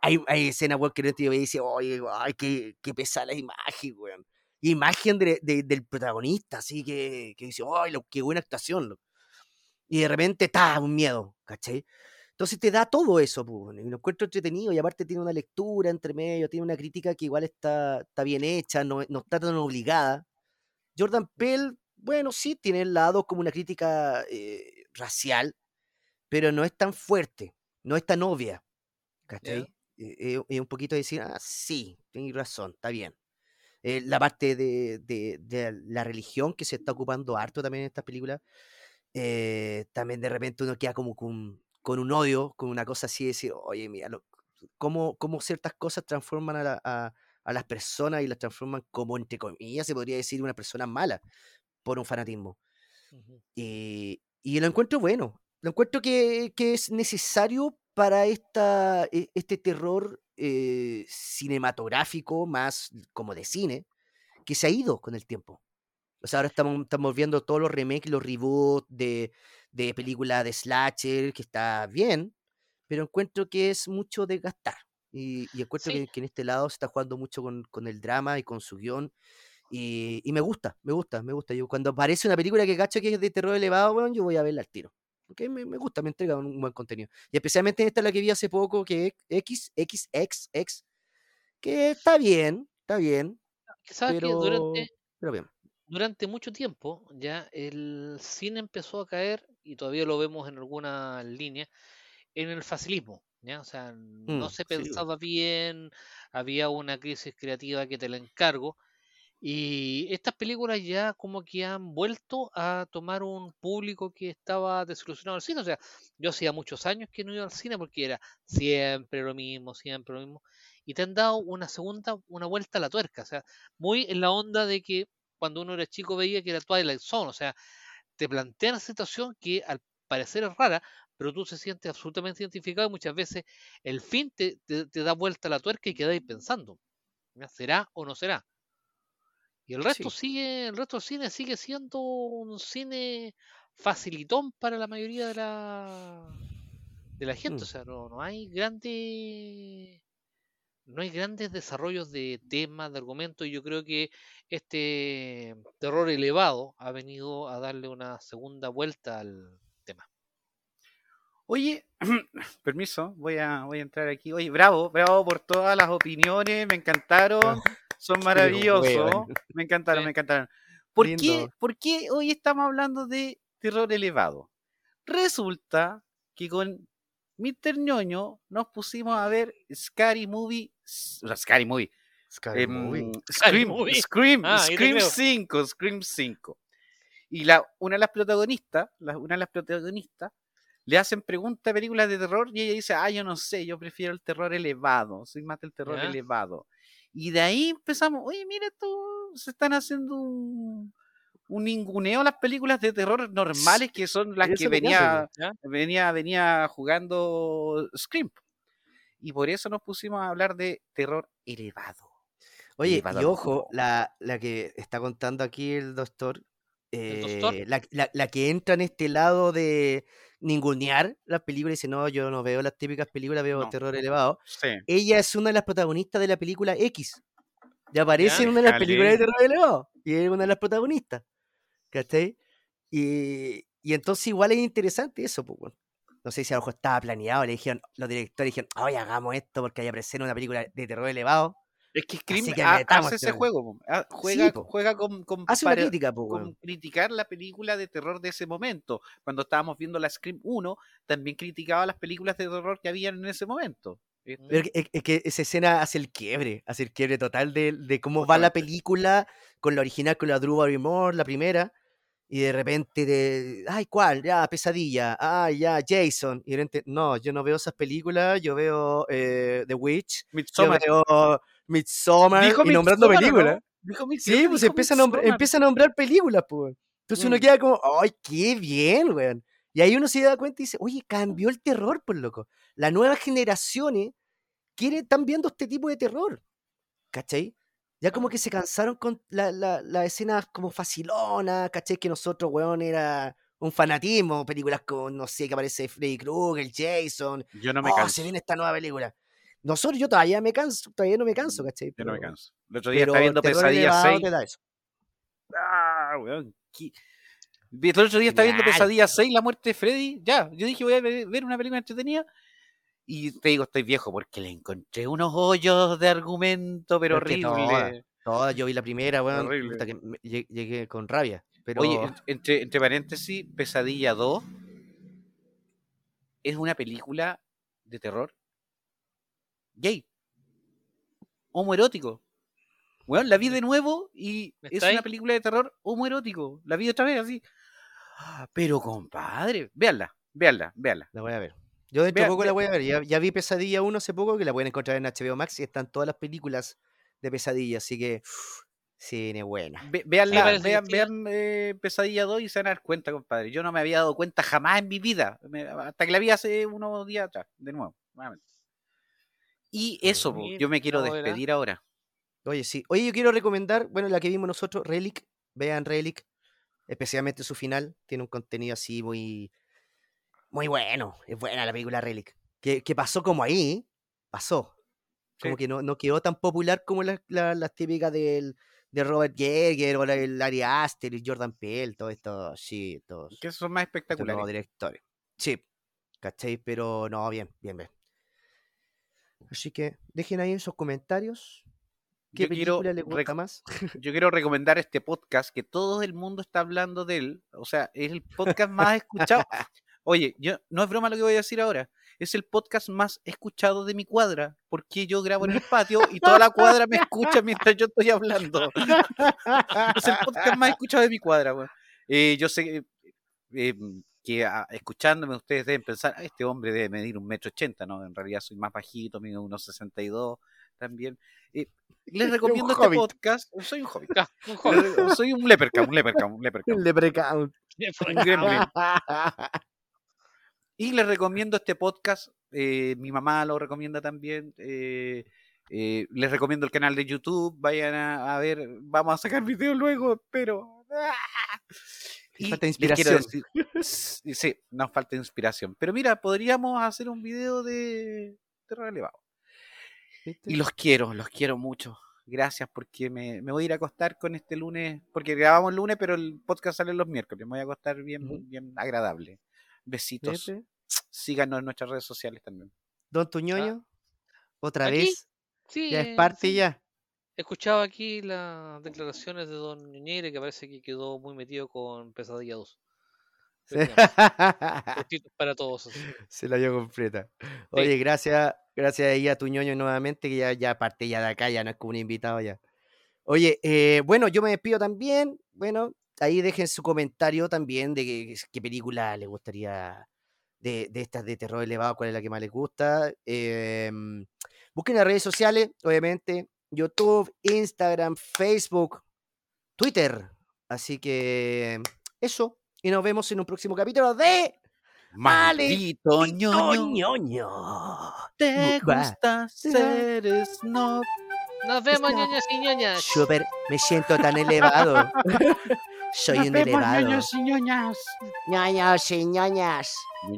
[SPEAKER 3] hay, hay escenas, weón, que no te dice, oye, ay, qué, qué pesada la imagen, weón. Imagen de, del protagonista, así que, que dice, ay, qué buena actuación. Y de repente, está un miedo, ¿cachai? Entonces te da todo eso, pues, y lo encuentro entretenido y aparte tiene una lectura entre medio, tiene una crítica que igual está, está bien hecha, no, no está tan obligada. Jordan Pell, bueno, sí, tiene el lado como una crítica eh, racial, pero no es tan fuerte, no es tan obvia. ¿Cachai? Eh, es un poquito decir, ah, sí, tienes razón, está bien. Eh, la parte de, de, de, la religión que se está ocupando harto también en estas películas, también de repente uno queda como con con un odio, con una cosa así, decir, oye, mira, cómo, cómo, ciertas cosas transforman a, a, las personas y las transforman como, entre comillas, se podría decir, una persona mala por un fanatismo. y, y, lo encuentro bueno, lo encuentro que, que es necesario para esta, e, este terror eh, cinematográfico, más como de cine, que se ha ido con el tiempo. O sea, ahora estamos, estamos viendo todos los remakes, los reboots de, de película de slasher, que está bien, pero encuentro que es mucho desgastar. Y, y encuentro que, en este lado se está jugando mucho con, con el drama y con su guion. Y, y, me gusta, me gusta, me gusta. Yo cuando aparece una película que cacho que es de terror elevado, bueno, yo voy a verla al tiro. Porque me, me, gusta, me entrega un, buen contenido. Y especialmente esta la que vi hace poco, que es XXX, que está bien, está bien.
[SPEAKER 2] ¿Sabes pero, que durante, pero bien durante mucho tiempo ya el cine empezó a caer, y todavía lo vemos en alguna línea, en el facilismo. ¿ya? O sea, no mm, se pensaba bien, había una crisis creativa que te la encargo. Y estas películas ya como que han vuelto a tomar un público que estaba desilusionado al cine. O sea, yo hacía muchos años que no iba al cine porque era siempre lo mismo, siempre lo mismo. Y te han dado una segunda, una vuelta a la tuerca. O sea, muy en la onda de que cuando uno era chico veía que era Twilight Zone, o sea, te plantea una situación que al parecer es rara, pero tú se sientes absolutamente identificado y muchas veces el fin te, da vuelta a la tuerca y quedáis pensando. ¿Será o no será? Y el resto sigue, el resto del cine sigue siendo un cine facilitón para la mayoría de la de la gente. O mm. sea, no, no hay grandes no hay grandes desarrollos de temas, de argumentos, y yo creo que este terror elevado ha venido a darle una segunda vuelta al tema.
[SPEAKER 1] Oye, permiso, voy a, voy a entrar aquí. Oye, bravo, bravo por todas las opiniones, me encantaron, son maravillosos, me encantaron, me encantaron. ¿Por qué, ¿Por qué hoy estamos hablando de terror elevado? Resulta que con Mr. Ñoño nos pusimos a ver Scary Movie, Scary Movie,
[SPEAKER 3] Scary em, movie.
[SPEAKER 1] Scream, Scream, ah, Scream 5, Scream 5. Y la, una de las protagonistas, una de las protagonistas, le hacen preguntas de películas de terror y ella dice, ah, yo no sé, yo prefiero el terror elevado, soy más del terror elevado. Y de ahí empezamos, oye, mira, esto se están haciendo un, un ninguneo a las películas de terror normales que son las que venía, venía, venía jugando Scream. Y por eso nos pusimos a hablar de terror elevado.
[SPEAKER 3] Oye, y ojo, la, la, que está contando aquí el doctor, eh, La, la, que entra en este lado de ningunear las películas y dice, no, yo no veo las típicas películas, veo terror elevado. Ella es una de las protagonistas de la película X. Ya aparece en una de las películas de terror elevado. Y es una de las protagonistas. ¿Cachai? Y, y entonces igual es interesante eso, pues, No sé si a lo mejor estaba planeado, le dijeron, los directores dijeron, oye, hagamos esto porque hay aparecer una película de terror elevado.
[SPEAKER 1] Es que Scream hace ese juego, ah, juega, juega con, con,
[SPEAKER 3] crítica,
[SPEAKER 1] con criticar la película de terror de ese momento. Cuando estábamos viendo la Scream 1, también criticaba las películas de terror que habían en ese momento.
[SPEAKER 3] Pero es, que esa escena hace el quiebre, hace el quiebre total de, de cómo va la película con la original, con la Drew Barrymore, la primera, y de repente de, ay, ¿cuál? Ya, Pesadilla, ay, ya, Jason, y de repente, no, yo no veo esas películas, yo veo eh, The Witch,
[SPEAKER 1] Midsommar.
[SPEAKER 3] yo veo Midsommar, y nombrando películas. sí, pues empieza a, nombrar, empieza a nombrar películas, pues. Entonces uno mm. queda como, ay, qué bien, weón. Y ahí uno se da cuenta y dice, oye, cambió el terror, por loco. Las nuevas generaciones quieren, están viendo este tipo de terror. ¿Cachai? Ya como que se cansaron con las la, la escenas como facilona, ¿cachai? Que nosotros, weón, era un fanatismo, películas con, no sé, que aparece Freddy Krueger, Jason.
[SPEAKER 1] Yo no me
[SPEAKER 3] oh,
[SPEAKER 1] canso.
[SPEAKER 3] se viene esta nueva película. Nosotros, yo todavía me canso, todavía no me canso, ¿cachai?
[SPEAKER 1] yo no me canso. El otro día estaba viendo Pesadilla 6. Ah, weón. El otro día estaba viendo Pesadilla 6, la muerte de Freddy. Ya, yo dije, voy a ver una película entretenida. Y te digo, estoy viejo porque le encontré unos hoyos de argumento, pero horrible.
[SPEAKER 3] No, yo vi la primera, weón, hasta que llegué con rabia. Pero...
[SPEAKER 1] Oye, entre, entre paréntesis, Pesadilla 2 es una película de terror gay, homoerótico. Bueno, la vi de nuevo y es una película de terror homoerótico. La vi otra vez así. Pero compadre, véanla, véanla, véanla.
[SPEAKER 3] La voy a ver. Yo dentro de poco la voy a ver. Ya, vi Pesadilla 1 hace poco, que la pueden encontrar en HBO Max y están todas las películas de Pesadilla, así que cine buena.
[SPEAKER 1] vean, vean eh, Pesadilla 2 y se van a dar cuenta, compadre. Yo no me había dado cuenta jamás en mi vida, hasta que la vi hace unos días atrás, de nuevo. Y eso, yo me quiero despedir ahora.
[SPEAKER 3] Oye, sí. Oye, yo quiero recomendar, bueno, la que vimos nosotros, Relic. Vean Relic, especialmente su final. Tiene un contenido así muy muy bueno, es buena la película Relic. Que, pasó como ahí, pasó. Como que no, no, quedó tan popular como las la, típicas del, de Robert Yeager o el Ari Aster y Jordan Peele, todo esto, sí, todos.
[SPEAKER 1] Que son más espectaculares. Los
[SPEAKER 3] directores. Sí, ¿cachai? Pero no, bien, bien, bien. Así que dejen ahí en sus comentarios. ¿Qué película les gusta más?
[SPEAKER 1] Yo quiero recomendar este podcast que todo el mundo está hablando de él. O sea, es el podcast más escuchado. Oye, yo no es broma lo que voy a decir ahora. Es el podcast más escuchado de mi cuadra, porque yo grabo en el patio y toda la cuadra me escucha mientras yo estoy hablando. es el podcast más escuchado de mi cuadra. Eh, yo sé eh, que ah, escuchándome ustedes deben pensar, ah, este hombre debe medir un metro ochenta, ¿no? En realidad soy más bajito, mido unos sesenta y dos también. Eh, les recomiendo este podcast. Soy un hobbit. Ah, soy un leprechaun, un leprechaun, un leprechaun. Un
[SPEAKER 3] leprechaun.
[SPEAKER 1] Y les recomiendo este podcast. Eh, mi mamá lo recomienda también. Eh, Eh, les recomiendo el canal de YouTube, vayan a, ver, vamos a sacar videos luego, pero... ¡ah!
[SPEAKER 3] falta inspiración.
[SPEAKER 1] sí, nos falta inspiración. Pero mira, podríamos hacer un video de terror elevado. Y los quiero, los quiero mucho. Gracias porque me, voy a ir a acostar con este lunes, porque grabamos el lunes, pero el podcast sale los miércoles. Me voy a acostar bien, bien agradable. Besitos. Síganos en nuestras redes sociales también.
[SPEAKER 3] Don Tuñoño, otra vez. Sí, ya es parte ya.
[SPEAKER 2] He escuchado aquí las declaraciones de Don Ñeñeire que parece que quedó muy metido con Pesadilla 2. para todos.
[SPEAKER 3] Se la dio completa. Oye, gracias, gracias a ella, tu ñoño nuevamente, que ya, ya parte ya de acá, ya no es como un invitado ya. Oye, eh, bueno, yo me despido también. Bueno, ahí dejen su comentario también de qué, película les gustaría de, de, estas de terror elevado, cuál es la que más les gusta. Em, busquen las redes sociales, obviamente, YouTube, Instagram, Facebook, Twitter. Así que eso. Y nos vemos en un próximo capítulo de
[SPEAKER 1] Maldito ñoño.
[SPEAKER 3] Te gusta ser
[SPEAKER 2] snob. Nos vemos, ñoños y ñoñas.
[SPEAKER 3] Super, me siento tan elevado. Soy un elevado.
[SPEAKER 1] ñoños y ñoñas.
[SPEAKER 3] ñoños y ñoñas.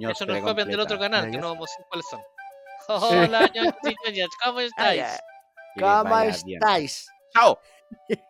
[SPEAKER 2] Eso nos copian del otro canal, que no vamos a decir cuáles son. Hola, ñoños y ñoñas, ¿cómo estáis?
[SPEAKER 3] ¿Cómo estáis?
[SPEAKER 1] Chao.